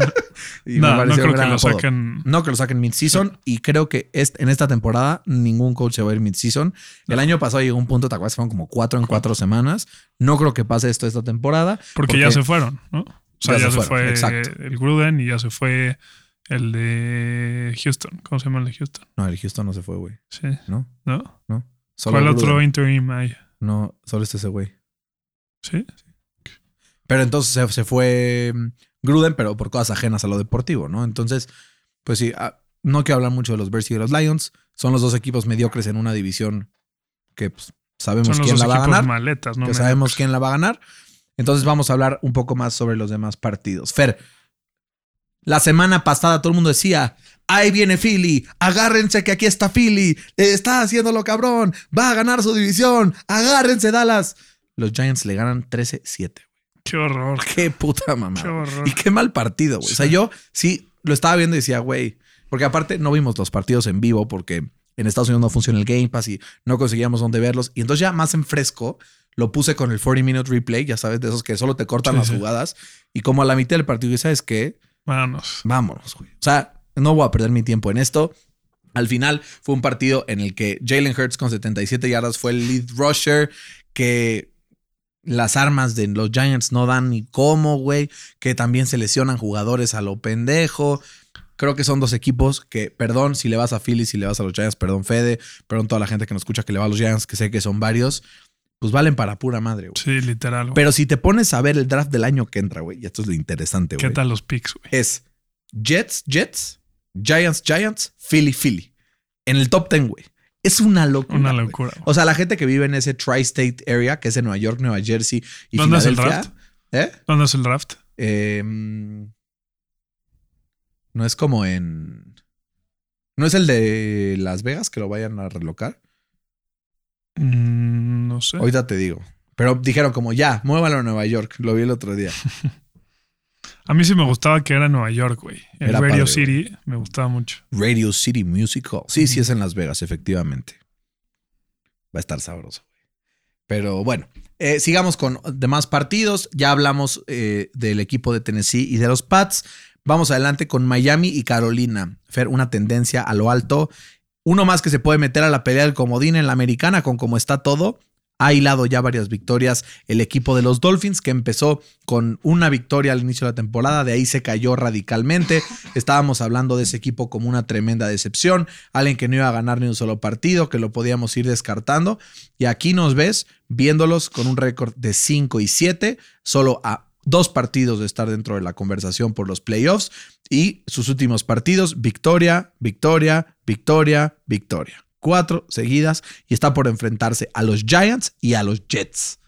Y me no, no creo que lo saquen. No que lo saquen mid-season. Y creo que est- en esta temporada ningún coach se va a ir mid-season. El año pasado llegó un punto, ¿te acuerdas? Fueron como cuatro en cuatro semanas. No creo que pase esto esta temporada. Porque, ya se fueron, ¿no? O sea, Ya ya, se fue exacto. el Gruden y ya se fue el de Houston. ¿Cómo se llama el de Houston? No, el Houston no se fue, güey. Sí. ¿No? ¿No? Solo el Gruden. otro interim ahí. No, solo este ese güey. Sí. Pero entonces se, se fue mm, Gruden, pero por cosas ajenas a lo deportivo, ¿no? Entonces, pues sí, ah, no quiero hablar mucho de los Bears y de los Lions. Son los dos equipos mediocres en una división que pues, sabemos quién la va a ganar. maletas, ¿no? que Mediocres. sabemos quién la va a ganar. Entonces vamos a hablar un poco más sobre los demás partidos. Fer, la semana pasada todo el mundo decía, ahí viene Philly, agárrense que aquí está Philly, está haciéndolo cabrón, va a ganar su división, agárrense Dallas. Los Giants le ganan 13-7. Qué horror. Qué puta mamá. Qué horror. Y qué mal partido, güey. O sea, yo sí lo estaba viendo y decía, güey, porque aparte no vimos los partidos en vivo porque en Estados Unidos no funciona el Game Pass y no conseguíamos dónde verlos. Y entonces ya más en fresco lo puse con el 40 Minute Replay, ya sabes, de esos que solo te cortan Sí, las sí. jugadas. Y como a la mitad del partido, ¿y sabes qué? Vámonos. Vámonos, güey. O sea, no voy a perder mi tiempo en esto. Al final fue un partido en el que Jalen Hurts con 77 yardas fue el lead rusher, que las armas de los Giants no dan ni cómo, güey, que también se lesionan jugadores a lo pendejo. Creo que son dos equipos que, perdón si le vas a Philly, si le vas a los Giants, perdón Fede, perdón toda la gente que nos escucha que le va a los Giants, que sé que son varios, pues valen para pura madre, güey. Sí, literal. güey. Pero si te pones a ver el draft del año que entra, güey, y esto es lo interesante, güey ¿Qué tal los picks, güey? es Jets, Jets, Giants, Giants, Philly, Philly. En el top 10, güey. Es una locura. Una locura. güey. O sea, la gente que vive en ese tri-state area, que es en Nueva York, Nueva Jersey y ¿Dónde es el Filadelfia. ¿Eh? ¿Dónde es el draft? Eh, no es como en. ¿No es el de Las Vegas que lo vayan a relocar? Mm, no sé. Ahorita te digo. Pero dijeron como ya, muévalo a Nueva York. Lo vi el otro día. A mí sí me gustaba que era Nueva York, güey. Era Radio padre, City me gustaba mucho. Radio City Music Hall. Sí, sí es en Las Vegas, efectivamente. Va a estar sabroso. güey. Pero bueno, eh, sigamos con demás partidos. Ya hablamos eh, del equipo de Tennessee y de los Pats. Vamos adelante con Miami y Carolina. Fer, una tendencia a lo alto. Uno más que se puede meter a la pelea del comodín en la americana con cómo está todo. Ha hilado ya varias victorias el equipo de los Dolphins, que empezó con una victoria al inicio de la temporada, de ahí se cayó radicalmente. Estábamos hablando de ese equipo como una tremenda decepción, alguien que no iba a ganar ni un solo partido, que lo podíamos ir descartando. Y aquí nos ves viéndolos con un récord de 5 y 7, solo a dos partidos de estar dentro de la conversación por los playoffs y sus últimos partidos, victoria, victoria, victoria, victoria cuatro seguidas y está por enfrentarse a los Giants y a los Jets.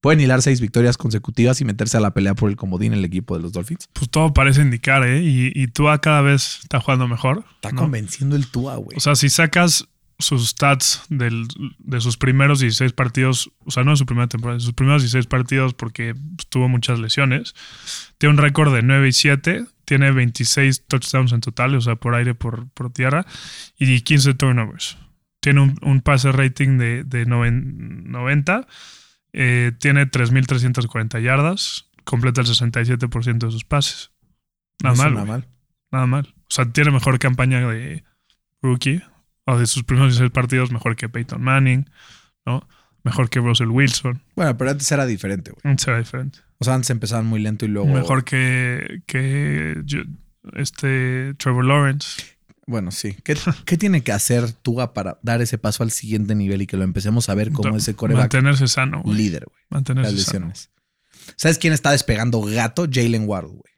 ¿Pueden hilar seis victorias consecutivas y meterse a la pelea por el comodín en el equipo de los Dolphins? Pues todo parece indicar, ¿eh? Y, y Tua cada vez está jugando mejor. Está convenciendo el Tua, güey. O sea, si sacas sus stats del, de sus primeros 16 partidos, o sea, no de su primera temporada, de sus primeros 16 partidos porque tuvo muchas lesiones, tiene un récord de 9 y 7, tiene 26 touchdowns en total, o sea, por aire, por, por tierra, y 15 turnovers tiene un, pase rating de, de 90, eh, tiene 3.340 yardas, completa el 67% de sus pases. Nada mal. Nada mal. Nada mal. O sea, tiene mejor campaña de rookie, o de sus primeros seis partidos, mejor que Peyton Manning, ¿no? Mejor que Russell Wilson. Bueno, pero antes era diferente, güey. Antes era diferente. O sea, antes empezaban muy lento y luego. Mejor que, que este Trevor Lawrence. Bueno, sí. ¿Qué, tiene que hacer Tuga para dar ese paso al siguiente nivel y que lo empecemos a ver como ese coreback? Mantenerse sano, güey. Líder, güey. Mantenerse sano. ¿Sabes quién está despegando gato? Jalen Ward, güey.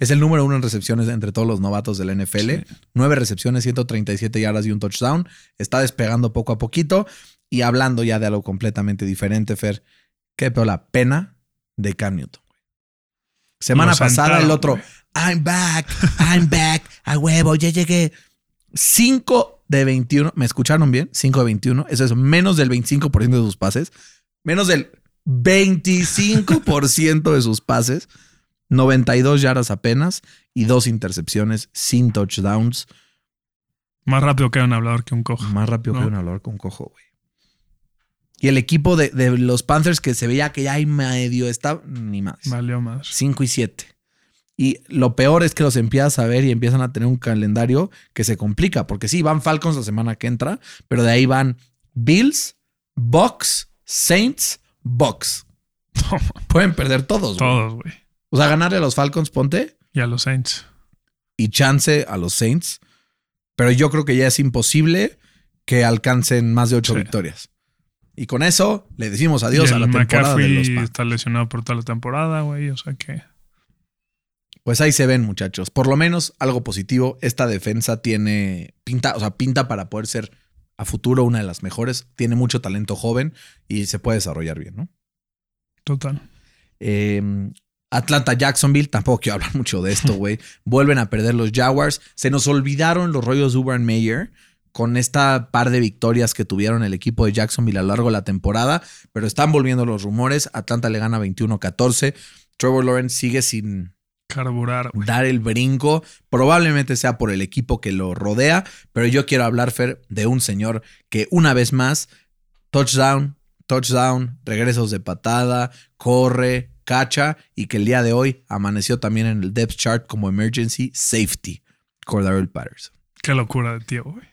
Es el número uno en recepciones entre todos los novatos de la NFL. Nueve recepciones, 137 yardas y un touchdown. Está despegando poco a poquito. Y hablando ya de algo completamente diferente, Fer, qué peor la pena de Cam Newton. Semana pasada el otro, I'm back, I'm back, a huevo, ya llegué. 5 de 21, ¿me escucharon bien? 5 de 21, eso es menos del 25% de sus pases, menos del 25% de sus pases, 92 yardas apenas y dos intercepciones sin touchdowns. Más rápido que un hablador que un cojo. Más rápido que un hablador que un cojo, güey. Y el equipo de, de, los Panthers que se veía que ya hay medio está ni más. Valió más. 5 y 7. Y lo peor es que los empiezas a ver y empiezan a tener un calendario que se complica, porque sí, van Falcons la semana que entra, pero de ahí van Bills, Bucks, Saints, Bucks. Pueden perder todos. Todos, güey. O sea, ganarle a los Falcons, ponte. Y a los Saints. Y chance a los Saints. Pero yo creo que ya es imposible que alcancen más de ocho victorias. Y con eso le decimos adiós a la temporada de los está lesionado por toda la temporada, güey. O sea que. Pues ahí se ven, muchachos. Por lo menos algo positivo. Esta defensa tiene pinta, o sea, pinta para poder ser a futuro una de las mejores. Tiene mucho talento joven y se puede desarrollar bien, ¿no? Total. Em, Atlanta Jacksonville, tampoco quiero hablar mucho de esto, güey. Vuelven a perder los Jaguars. Se nos olvidaron los rollos de Urban Meyer con esta par de victorias que tuvieron el equipo de Jacksonville a lo largo de la temporada, pero están volviendo los rumores. Atlanta le gana 21-14. Trevor Lawrence sigue sin, Carburar. Dar el brinco. Probablemente sea por el equipo que lo rodea, pero yo quiero hablar, Fer, de un señor que una vez más, touchdown, touchdown, regresos de patada, corre, cacha y que el día de hoy amaneció también en el depth chart como emergency safety, Cordarrelle Patterson. Qué locura de tío, güey.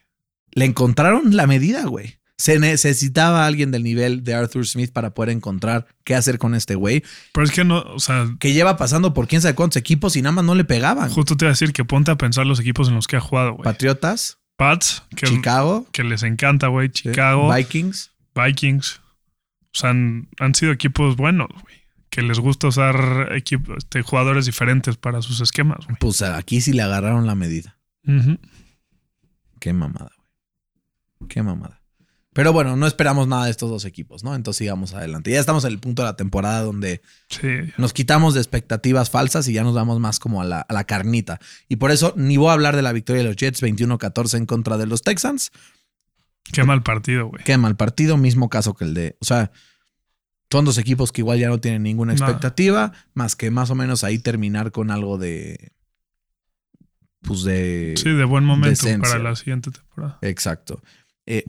Le encontraron la medida, güey. Se necesitaba alguien del nivel de Arthur Smith para poder encontrar qué hacer con este güey. Pero es que no, o sea. Que lleva pasando por quién sabe cuántos equipos y nada más no le pegaban. Justo te iba a decir que ponte a pensar los equipos en los que ha jugado, güey. Patriotas. Pats. Que, Chicago. Que les encanta, güey. Chicago. Vikings. Vikings. O sea, han, sido equipos buenos, güey. Que les gusta usar este, jugadores diferentes para sus esquemas. Pues aquí sí le agarraron la medida. Qué mamada, güey. Qué mamada. Pero bueno, no esperamos nada de estos dos equipos, ¿no? Entonces sigamos adelante. Ya estamos en el punto de la temporada donde nos quitamos de expectativas falsas y ya nos vamos más como a la, carnita. Y por eso ni voy a hablar de la victoria de los Jets 21-14 en contra de los Texans. Qué mal partido, güey. Qué mal partido, mismo caso que el de. O sea, son dos equipos que igual ya no tienen ninguna expectativa, más que más o menos ahí terminar con algo de. Pues de. Sí, de buen momento para la siguiente temporada. Exacto. Eh,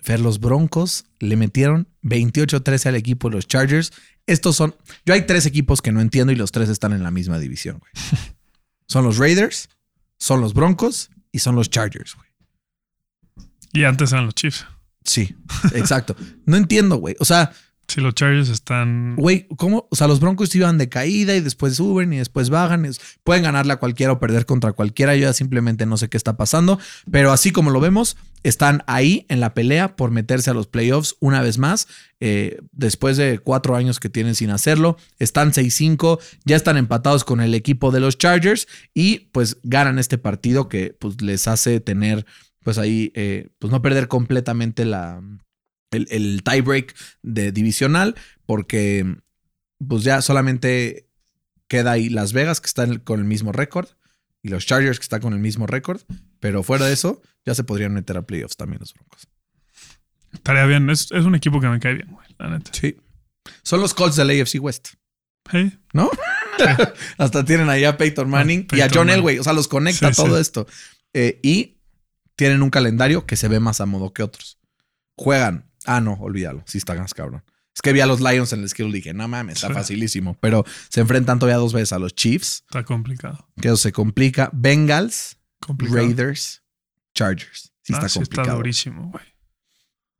Fer, los Broncos le metieron 28-13 al equipo de los Chargers. Estos son. Yo hay tres equipos que no entiendo y los tres están en la misma división, güey. Son los Raiders, son los Broncos y son los Chargers, güey. Y antes eran los Chiefs. Sí, exacto. no entiendo, güey. O sea, Si los Chargers están. güey, ¿cómo? O sea, los Broncos iban de caída y después suben y después bajan. Pueden ganarle a cualquiera o perder contra cualquiera. Yo ya simplemente no sé qué está pasando. Pero así como lo vemos, están ahí en la pelea por meterse a los playoffs una vez más. eh, después de cuatro años que tienen sin hacerlo. Están 6-5. Ya están empatados con el equipo de los Chargers. Y pues ganan este partido que pues les hace tener, pues ahí, eh, pues no perder completamente la... El, el tiebreak de divisional, porque pues ya solamente queda ahí Las Vegas, que están con el mismo récord, y los Chargers, que están con el mismo récord. Pero fuera de eso, ya se podrían meter a playoffs también los Broncos. Estaría bien. Es, es un equipo que me cae bien, güey. La neta. Sí. Son los Colts del AFC West, Hey. ¿no? Hasta tienen ahí a Peyton Manning y a John Manning. Elway. O sea, los conecta Sí, todo sí. esto. Eh, y tienen un calendario que se ve más a modo que otros. Juegan. Ah, no, olvídalo. Sí está más cabrón. Es que vi a los Lions en el y dije, no mames, está Sí. facilísimo. Pero se enfrentan todavía dos veces a los Chiefs, Está complicado. que eso se complica. Bengals, Complicado. Raiders, Chargers. Sí Ah, está sí está complicado. durísimo, güey.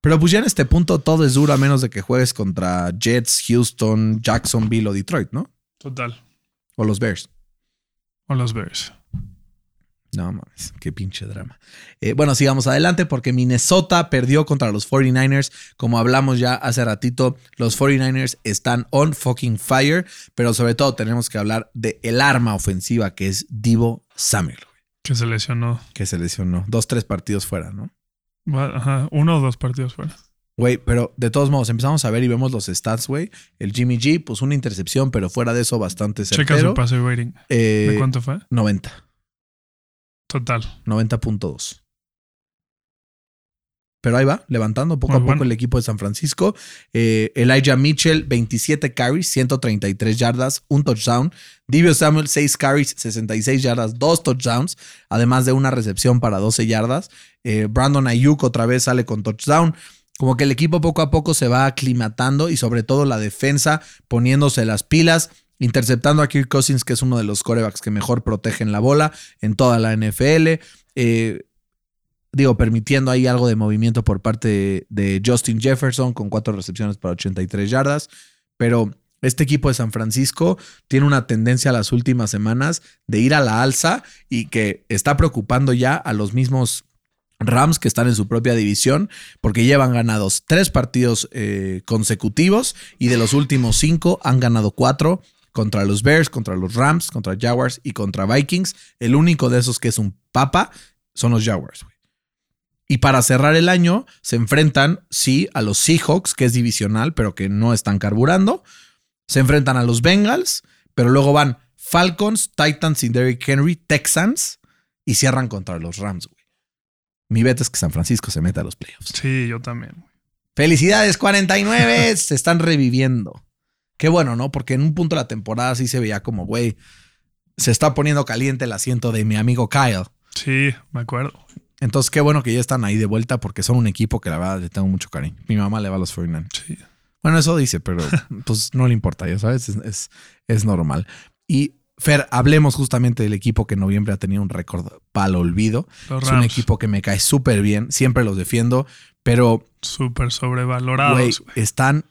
Pero pues ya en este punto todo es duro a menos de que juegues contra Jets, Houston, Jacksonville o Detroit, ¿no? Total. O los Bears. O los Bears. No mames, qué pinche drama. Eh, bueno, sigamos adelante porque Minnesota perdió contra los 49ers. Como hablamos ya hace ratito, los 49ers están on fucking fire, pero sobre todo tenemos que hablar de el arma ofensiva que es Divo Samuel, Que se lesionó. que se lesionó. Dos, tres partidos fuera, ¿no? Ajá. Uno o dos partidos fuera. Güey, pero de todos modos, empezamos a ver y vemos los stats, güey. El Jimmy G, pues una intercepción, pero fuera de eso bastante Checa certero. su pase rating. Eh, ¿De cuánto fue? 90. Total. 90.2. Pero ahí va, levantando poco Muy a poco bueno. el equipo de San Francisco. Eh, Elijah Mitchell, 27 carries, 133 yardas, un touchdown. Divio Samuel, 6 carries, 66 yardas, 2 touchdowns, además de una recepción para 12 yardas. Eh, Brandon Ayuk otra vez sale con touchdown. Como que el equipo poco a poco se va aclimatando y sobre todo la defensa poniéndose las pilas, interceptando a Kirk Cousins, que es uno de los corebacks que mejor protegen la bola en toda la NFL. Eh, digo, permitiendo ahí algo de movimiento por parte de, Justin Jefferson con cuatro recepciones para 83 yardas. Pero este equipo de San Francisco tiene una tendencia las últimas semanas de ir a la alza y que está preocupando ya a los mismos Rams que están en su propia división porque llevan ganados tres partidos eh, consecutivos y de los últimos cinco han ganado cuatro contra los Bears, contra los Rams, contra Jaguars y contra Vikings. El único de esos que es un papa son los Jaguars. güey. Y para cerrar el año se enfrentan, sí, a los Seahawks, que es divisional, pero que no están carburando. Se enfrentan a los Bengals, pero luego van Falcons, Titans y Derrick Henry, Texans y cierran contra los Rams. güey. Mi beta es que San Francisco se meta a los playoffs. Sí, yo también. Felicidades, 49. se están reviviendo. Qué bueno, ¿no? Porque en un punto de la temporada sí se veía como, güey, se está poniendo caliente el asiento de mi amigo Kyle. Sí, me acuerdo. Entonces, qué bueno que ya están ahí de vuelta porque son un equipo que la verdad le tengo mucho cariño. Mi mamá le va a los 49. Sí. Bueno, eso dice, pero pues no le importa, ya sabes, es, es, es normal. Y Fer, hablemos justamente del equipo que en noviembre ha tenido un récord para el olvido. Los Es un equipo que me cae súper bien, siempre los defiendo, pero, Súper sobrevalorados. güey. están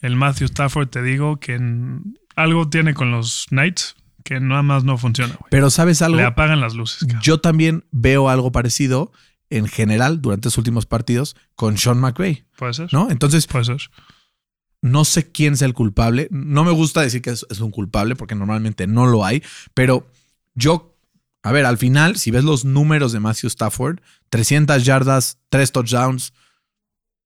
El Matthew Stafford, te digo que en- algo tiene con los Knights que nada más no funciona. Pero ¿sabes algo? Le apagan las luces, cabrón. Yo también veo algo parecido en general durante los últimos partidos con Sean McVay, ¿Puede ser? ¿no? Entonces, Puede ser. no sé quién es el culpable. No me gusta decir que es, es un culpable porque normalmente no lo hay, pero yo, a ver, al final, si ves los números de Matthew Stafford, 300 yardas, 3 touchdowns,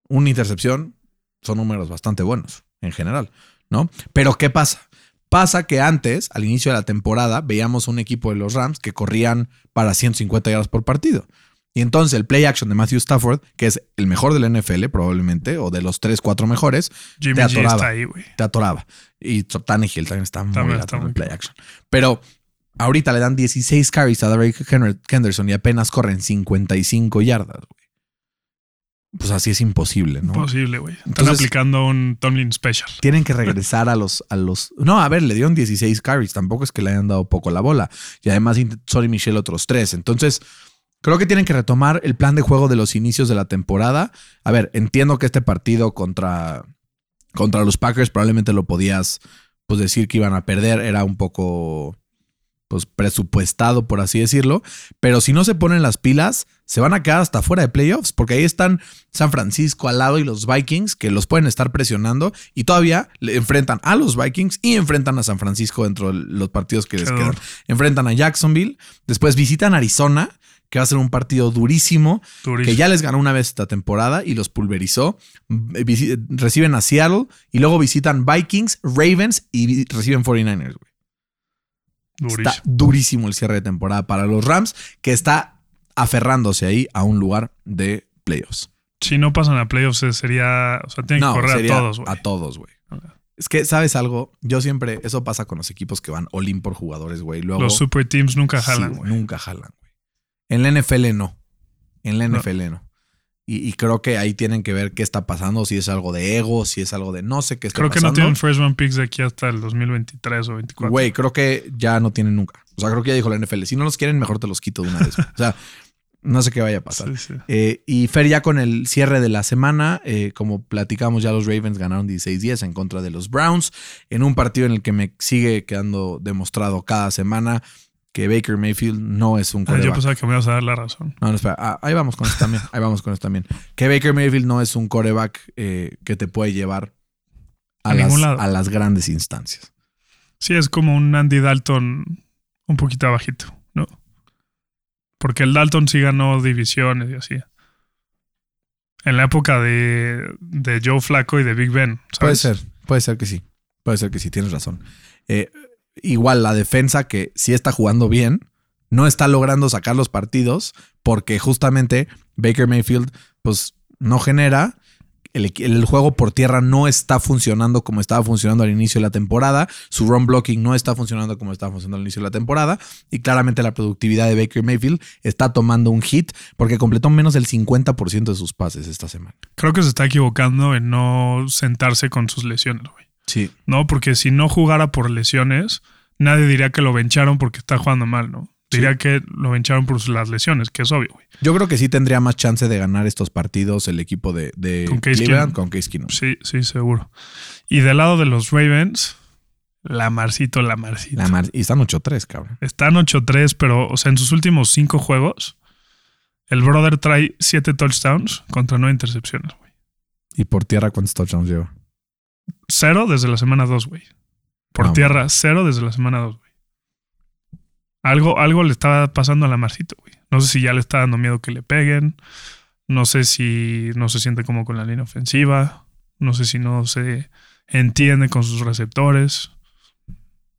una intercepción, son números bastante buenos en general, ¿no? Pero ¿qué pasa? Pasa que antes, al inicio de la temporada, veíamos un equipo de los Rams que corrían para 150 yardas por partido. Y entonces el play action de Matthew Stafford, que es el mejor del NFL probablemente, o de los 3, 4 mejores, Jimmy te G atoraba. está ahí, te atoraba. Y Tannehill también está muy También gato está en el play action. Pero ahorita le dan 16 carries a Derek Henderson y apenas corren 55 yardas. Pues así es imposible, ¿no? Imposible, güey. Están Entonces- aplicando un Tomlin Special. Tienen que regresar a los, a los. No, a ver, le dieron 16 carries. Tampoco es que le hayan dado poco la bola. Y además, Sonny Michel otros tres. Entonces, creo que tienen que retomar el plan de juego de los inicios de la temporada. A ver, entiendo que este partido contra, contra los Packers probablemente lo podías pues, decir que iban a perder. Era un poco pues presupuestado, por así decirlo. Pero si no se ponen las pilas, se van a quedar hasta fuera de playoffs, porque ahí están San Francisco al lado y los Vikings, que los pueden estar presionando, y todavía le enfrentan a los Vikings y enfrentan a San Francisco dentro de los partidos que les quedan. Enfrentan a Jacksonville, después visitan Arizona, que va a ser un partido durísimo, Durísimo. que ya les ganó una vez esta temporada y los pulverizó. Reciben a Seattle y luego visitan Vikings, Ravens y reciben 49ers, güey. Durísimo. Está durísimo el cierre de temporada para los Rams, que está aferrándose ahí a un lugar de playoffs. Si no pasan a playoffs, eh, sería. O sea, tienen que correr sería a todos, güey. A todos, güey. Es que, ¿sabes algo? Yo siempre, eso pasa con los equipos que van all-in por jugadores, güey. Los super teams nunca jalan, nunca jalan, güey. En la NFL no. En la No. NFL no. Y, y creo que ahí tienen que ver qué está pasando, si es algo de ego, si es algo de no sé qué está Creo que pasando. no tienen first round picks de aquí hasta el 2023 o 24. Güey, creo que ya no tienen nunca. O sea, creo que ya dijo la NFL. Si no los quieren, mejor te los quito de una vez. O sea, no sé qué vaya a pasar. Sí, sí. Eh, y Fer, ya con el cierre de la semana, eh, como platicamos, ya los Ravens ganaron 16-10 en contra de los Browns, en un partido en el que me sigue quedando demostrado cada semana que Baker Mayfield no es un Ah, yo pensaba que me ibas a dar la razón. No, no, espera. Ah, ahí vamos con esto también. Ahí vamos con esto también. Que Baker Mayfield no es un coreback eh, que te puede llevar a, A las, a las grandes instancias. Sí, es como un Andy Dalton un poquito abajito, ¿no? Porque el Dalton sí ganó divisiones y así. En la época de, de Joe Flaco y de Big Ben. Puede ser, puede ser que sí. Puede ser que sí, tienes razón. Eh, igual la defensa que sí está jugando bien, no está logrando sacar los partidos porque justamente Baker Mayfield pues no genera. El, el juego por tierra no está funcionando como estaba funcionando al inicio de la temporada. Su run blocking no está funcionando como estaba funcionando al inicio de la temporada. Y claramente la productividad de Baker Mayfield está tomando un hit porque completó menos del 50% de sus pases esta semana. Creo que se está equivocando en no sentarse con sus lesiones, güey. Sí. No, porque si no jugara por lesiones, nadie diría que lo vencharon porque está jugando mal, ¿no? Diría que lo vencharon por las lesiones, que es obvio, güey. Yo creo que sí tendría más chance de ganar estos partidos el equipo de, de Con Cleveland con Case Keenum. Sí, sí, seguro. Y del lado de los Ravens, Lamarcito, Lamarcito. La mar- y están 8-3, cabrón. Están 8-3, pero, o sea, en sus últimos cinco juegos, el brother trae siete touchdowns contra nueve intercepciones, güey. ¿Y por tierra cuántos touchdowns lleva? Cero desde la semana 2, güey. Por No, tierra, cero desde la semana 2, güey. Algo, algo le estaba pasando a Lamarcito, güey. No sé si ya le está dando miedo que le peguen. No sé si no se siente como con la línea ofensiva. No sé si no se entiende con sus receptores.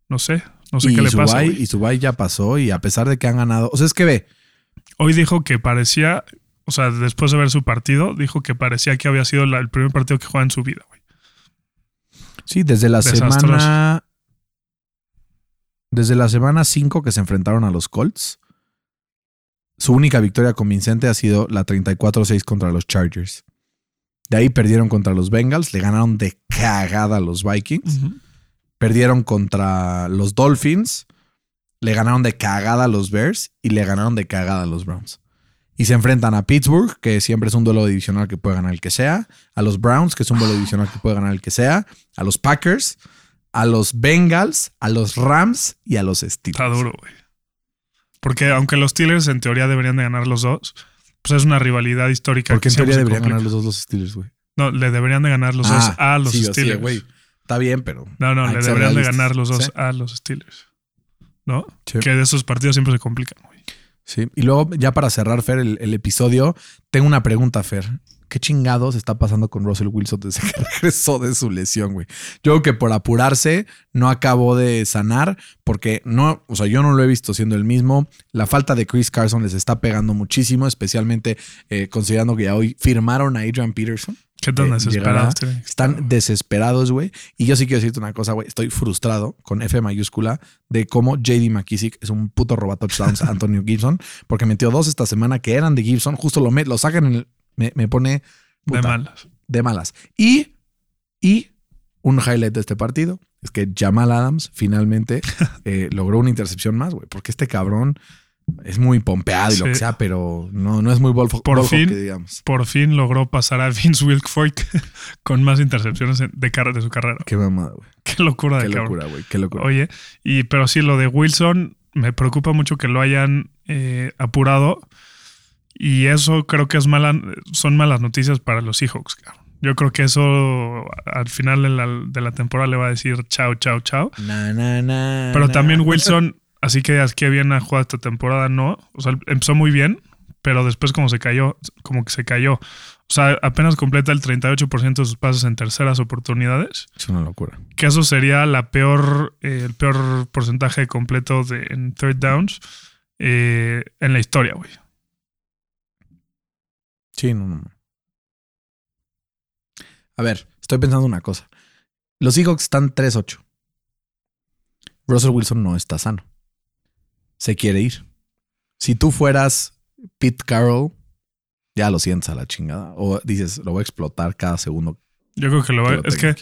No sé. No sé y qué le pasa. Güey. y Subay ya pasó y a pesar de que han ganado. O sea, es que ve, Hoy dijo que parecía, o sea, después de ver su partido, dijo que parecía que había sido la- el primer partido que juega en su vida, güey. Sí, desde la Desastroso. semana. Desde la semana 5 que se enfrentaron a los Colts, su única victoria convincente ha sido la 34-6 contra los Chargers. De ahí perdieron contra los Bengals, le ganaron de cagada a los Vikings. Perdieron contra los Dolphins, le ganaron de cagada a los Bears y le ganaron de cagada a los Browns. Y se enfrentan a Pittsburgh, que siempre es un duelo divisional que puede ganar el que sea, a los Browns, que es un duelo divisional que puede ganar el que sea, a los Packers, a los Bengals, a los Rams y a los Steelers. Está duro, güey. Porque aunque los Steelers en teoría deberían de ganar los dos, pues es una rivalidad histórica. Porque que en teoría deberían ganar los dos los Steelers, güey. No, le deberían de ganar los dos a los sí, Steelers. güey. Está bien, pero. no, no, le deberían de ganar los dos Sí. a los Steelers. ¿No? Sí. Que de esos partidos siempre se complican, güey. Sí. Y luego, ya para cerrar, Fer, el, el episodio, tengo una pregunta, Fer. ¿Qué chingados está pasando con Russell Wilson desde que regresó de su lesión, güey? Yo creo que por apurarse no acabó de sanar porque no, o sea, yo no lo he visto siendo el mismo. La falta de Chris Carson les está pegando muchísimo, especialmente eh, considerando que ya hoy firmaron a Adrian Peterson. ¿Qué tan Eh, desesperados Están desesperados, güey. Y yo sí quiero decirte una cosa, güey. Estoy frustrado con F mayúscula de cómo JD McKissick es un puto roba touchdowns a Antonio Gibson, porque metió dos esta semana que eran de Gibson. Justo lo, met- lo sacan en el Me, me pone De malas. de malas. Y, y un highlight de este partido es que Jamal Adams finalmente eh, logró una intercepción más, güey, porque este cabrón es muy pompeado y lo que sea, pero no, no es muy ball, Por fin. hockey, digamos. Por fin logró pasar a Vince Wilfork con más intercepciones de, de su carrera. Qué mamada, güey. Qué locura de Qué cabrón. locura, güey. Qué locura. Oye, y pero sí, lo de Wilson me preocupa mucho que lo hayan eh, apurado. Y eso creo que es mala, son malas noticias para los Seahawks. Yo creo que eso al final de la, de la temporada le va a decir chao, chao, chao. Na, na, na, Pero na. también Wilson, así que que bien ha jugado esta temporada, no. O sea, empezó muy bien, pero después como se cayó, como que se cayó. O sea, apenas completa el 38% de sus pases en terceras oportunidades. Es una locura. Que eso sería la peor, eh, el peor porcentaje completo de, en third downs eh, en la historia, güey. Sí, no, no. A ver, estoy pensando una cosa. Los Seahawks están 3-8. Russell Wilson no está sano. Se quiere ir. Si tú fueras Pete Carroll, ya lo sientes a la chingada. O dices, lo voy a explotar cada segundo. Yo creo que lo va lo Es que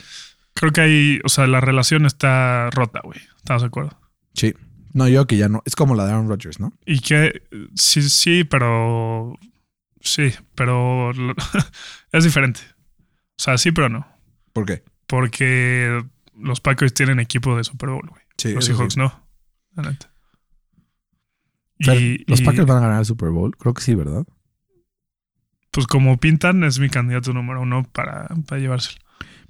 creo que hay, o sea, la relación está rota, güey. ¿Estás de acuerdo? Sí. No, yo que ya no. Es como la de Aaron Rodgers, ¿no? Y que sí, sí, pero sí, pero es diferente. O sea, sí, pero no. ¿Por qué? Porque los Packers tienen equipo de Super Bowl, güey. Sí, Los Seahawks sí. no. La neta. Fer, Y, ¿Los y, Packers van a ganar el Super Bowl? Creo que sí, ¿verdad? pues como pintan, es mi candidato número uno para, para llevárselo.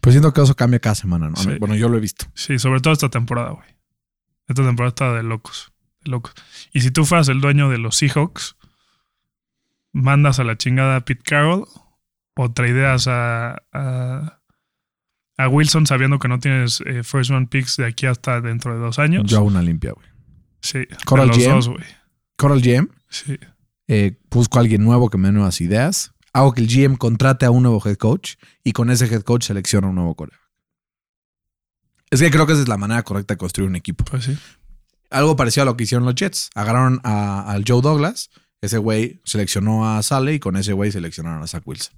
Pues siento que eso cambia cada semana, ¿no? Sí. Bueno, yo lo he visto. Sí, sobre todo esta temporada, güey. Esta temporada está de locos. De locos. Y si tú fueras el dueño de los Seahawks, mandas a la chingada a Pete Carroll o traideas a, a, a Wilson sabiendo que no tienes eh, first round picks de aquí hasta dentro de dos años. Yo hago una limpia, güey. sí, Coral GM. dos. Coral GM, Sí. eh, busco a alguien nuevo que me dé nuevas ideas. Hago que el GM contrate a un nuevo head coach y con ese head coach selecciona un nuevo coreback. Es que creo que esa es la manera correcta de construir un equipo. Pues sí. Algo parecido a lo que hicieron los Jets. Agarraron a- al Joe Douglas, ese güey seleccionó a Sale y con ese güey seleccionaron a Zach Wilson.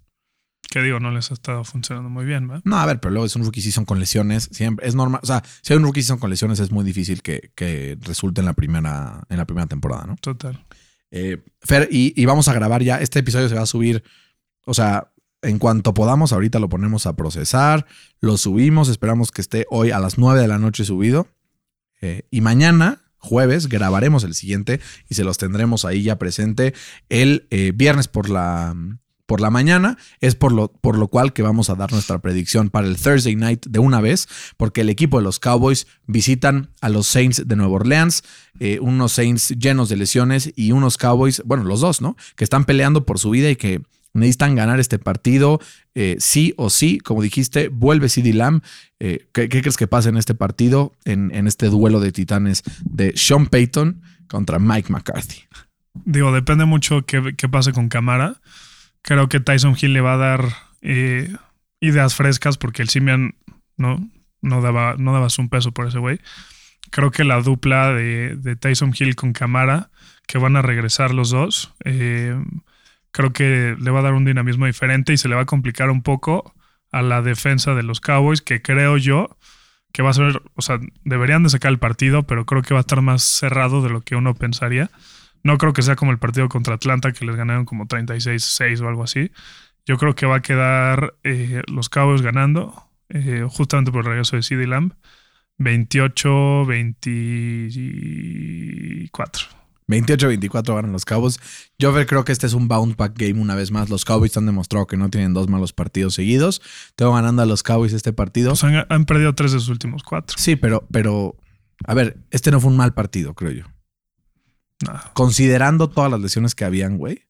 Que digo, no les ha estado funcionando muy bien, ¿verdad? No, a ver, pero luego es un rookie season con lesiones. Siempre es normal. O sea, si hay un rookie season con lesiones, es muy difícil que, que resulte en la primera, en la primera temporada, ¿no? Total. Eh, Fer, y, y vamos a grabar ya. Este episodio se va a subir. O sea, en cuanto podamos, ahorita lo ponemos a procesar, lo subimos. Esperamos que esté hoy a las 9 de la noche subido. Eh, y mañana, jueves, grabaremos el siguiente y se los tendremos ahí ya presente el eh, viernes por la, por la mañana. Es por lo, por lo cual que vamos a dar nuestra predicción para el Thursday night de una vez, porque el equipo de los Cowboys visitan a los Saints de Nueva Orleans, eh, unos Saints llenos de lesiones y unos Cowboys, bueno, los dos, ¿no? Que están peleando por su vida y que necesitan ganar este partido eh, sí o sí. Como dijiste, vuelve CD Lamb. Eh, ¿qué, crees que pasa en este partido, en, este duelo de titanes de Sean Payton contra Mike McCarthy? Digo, depende mucho qué, qué pase con Camara. Creo que Tyson Hill le va a dar eh, ideas frescas porque el Simian no, no, daba, no un peso por ese güey. Creo que la dupla de, de Tyson Hill con Camara, que van a regresar los dos, eh, creo que le va a dar un dinamismo diferente y se le va a complicar un poco a la defensa de los Cowboys, que creo yo que va a ser, o sea, deberían de sacar el partido, pero creo que va a estar más cerrado de lo que uno pensaría. No creo que sea como el partido contra Atlanta, que les ganaron como 36-6 o algo así. Yo creo que va a quedar eh, los Cowboys ganando, eh, justamente por el regreso de CD Lamb, 28-24. 28-24 ganan los Cowboys. Yo creo que este es un bounce back game una vez más. Los Cowboys han demostrado que no tienen dos malos partidos seguidos. Tengo ganando a los Cowboys este partido. Pues han, han perdido tres de sus últimos cuatro. Sí, pero, pero, a ver, este no fue un mal partido, creo yo. Considerando todas las lesiones que habían, güey.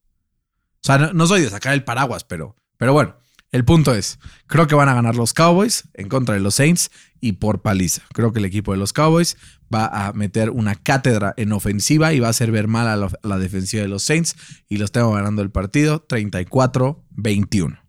O sea, no, no soy de sacar el paraguas, pero, pero bueno, el punto es, creo que van a ganar los Cowboys en contra de los Saints y por paliza. Creo que el equipo de los Cowboys va a meter una cátedra en ofensiva y va a hacer ver mal a la, defensiva de los Saints y los tengo ganando el partido 34-21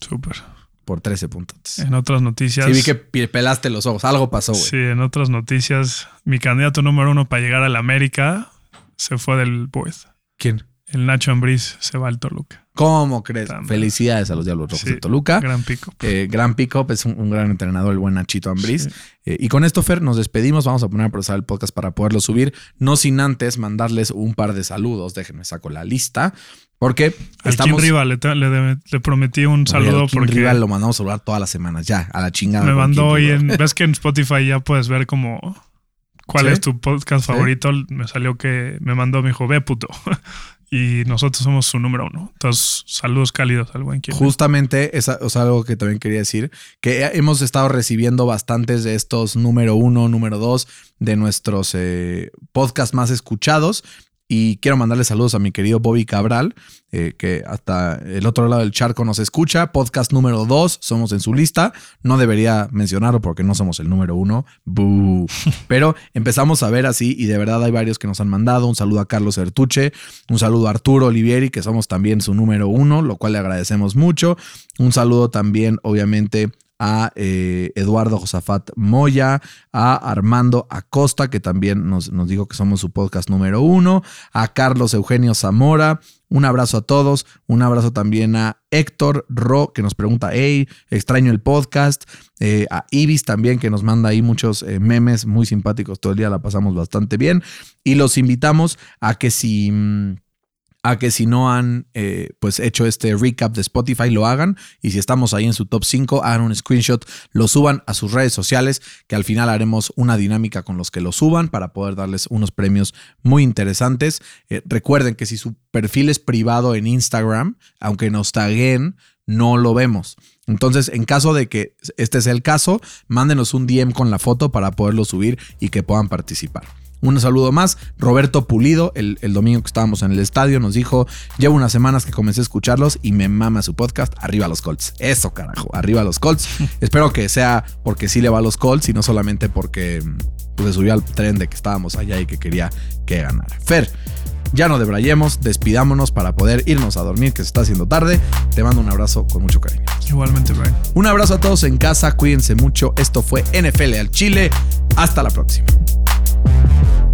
Súper. por 13 puntos. En otras noticias. Sí, vi que pelaste los ojos. Algo pasó, güey. Sí, en otras noticias, mi candidato número uno para llegar a la América se fue del Boyd. ¿Quién? el Nacho Ambriz se va al Toluca. ¿Cómo crees? También. Felicidades a los Diablos Rojos Sí, de Toluca. Gran pico. Eh, gran pick-up, es un, un gran entrenador, el buen Nachito Ambriz. Sí. Eh, y con esto, Fer, nos despedimos. Vamos a poner a procesar el podcast para poderlo subir. No sin antes mandarles un par de saludos. Déjenme saco la lista. Porque estamos. Riva le, le prometí un Oye, saludo al Kim porque Rival lo mandamos a saludar todas las semanas. Ya, a la chingada. me mandó hoy en. ¿Ves que en Spotify ya puedes ver como cuál ¿Sí? es tu podcast favorito? Me salió que me mandó, me dijo, ve puto. Y nosotros somos su número uno. Entonces, saludos cálidos al buen Kim. Justamente es, sea, algo que también quería decir, que hemos estado recibiendo bastantes de estos número uno, número dos de nuestros eh, podcasts más escuchados. Y quiero mandarle saludos a mi querido Bobby Cabral, eh, que hasta el otro lado del charco nos escucha. Podcast número dos, somos en su lista. No debería mencionarlo porque no somos el número uno. Boo. Pero empezamos a ver así y de verdad hay varios que nos han mandado. Un saludo a Carlos Ertuche, un saludo a Arturo Olivieri, que somos también su número uno, lo cual le agradecemos mucho. Un saludo también, obviamente, a eh, Eduardo Josafat Moya, a Armando Acosta, que también nos, nos dijo que somos su podcast número uno, a Carlos Eugenio Zamora. Un abrazo a todos, un abrazo también a Héctor Ro, que nos pregunta, hey, extraño el podcast, eh, a Ibis también, que nos manda ahí muchos eh, memes muy simpáticos, todo el día la pasamos bastante bien, y los invitamos a que si... a que si no han eh, pues hecho este recap de Spotify lo hagan y si estamos ahí en su top 5 hagan un screenshot, lo suban a sus redes sociales que al final haremos una dinámica con los que lo suban para poder darles unos premios muy interesantes. Eh, recuerden que si su perfil es privado en Instagram, aunque nos taguen, no lo vemos. Entonces, en caso de que este sea el caso, mándenos un DM con la foto para poderlo subir y que puedan participar. Un saludo más. Roberto Pulido, el, el domingo que estábamos en el estadio, nos dijo: Llevo unas semanas que comencé a escucharlos y me mama su podcast. Arriba los Colts. Eso, carajo. Arriba los Colts. Espero que sea porque sí le va a los Colts y no solamente porque pues, se subió al tren de que estábamos allá y que quería que ganara. Fer, ya no debrayemos, despidámonos para poder irnos a dormir, que se está haciendo tarde. Te mando un abrazo con mucho cariño. Igualmente, Brian. Un abrazo a todos en casa, cuídense mucho. Esto fue NFL al Chile. Hasta la próxima. Thank you.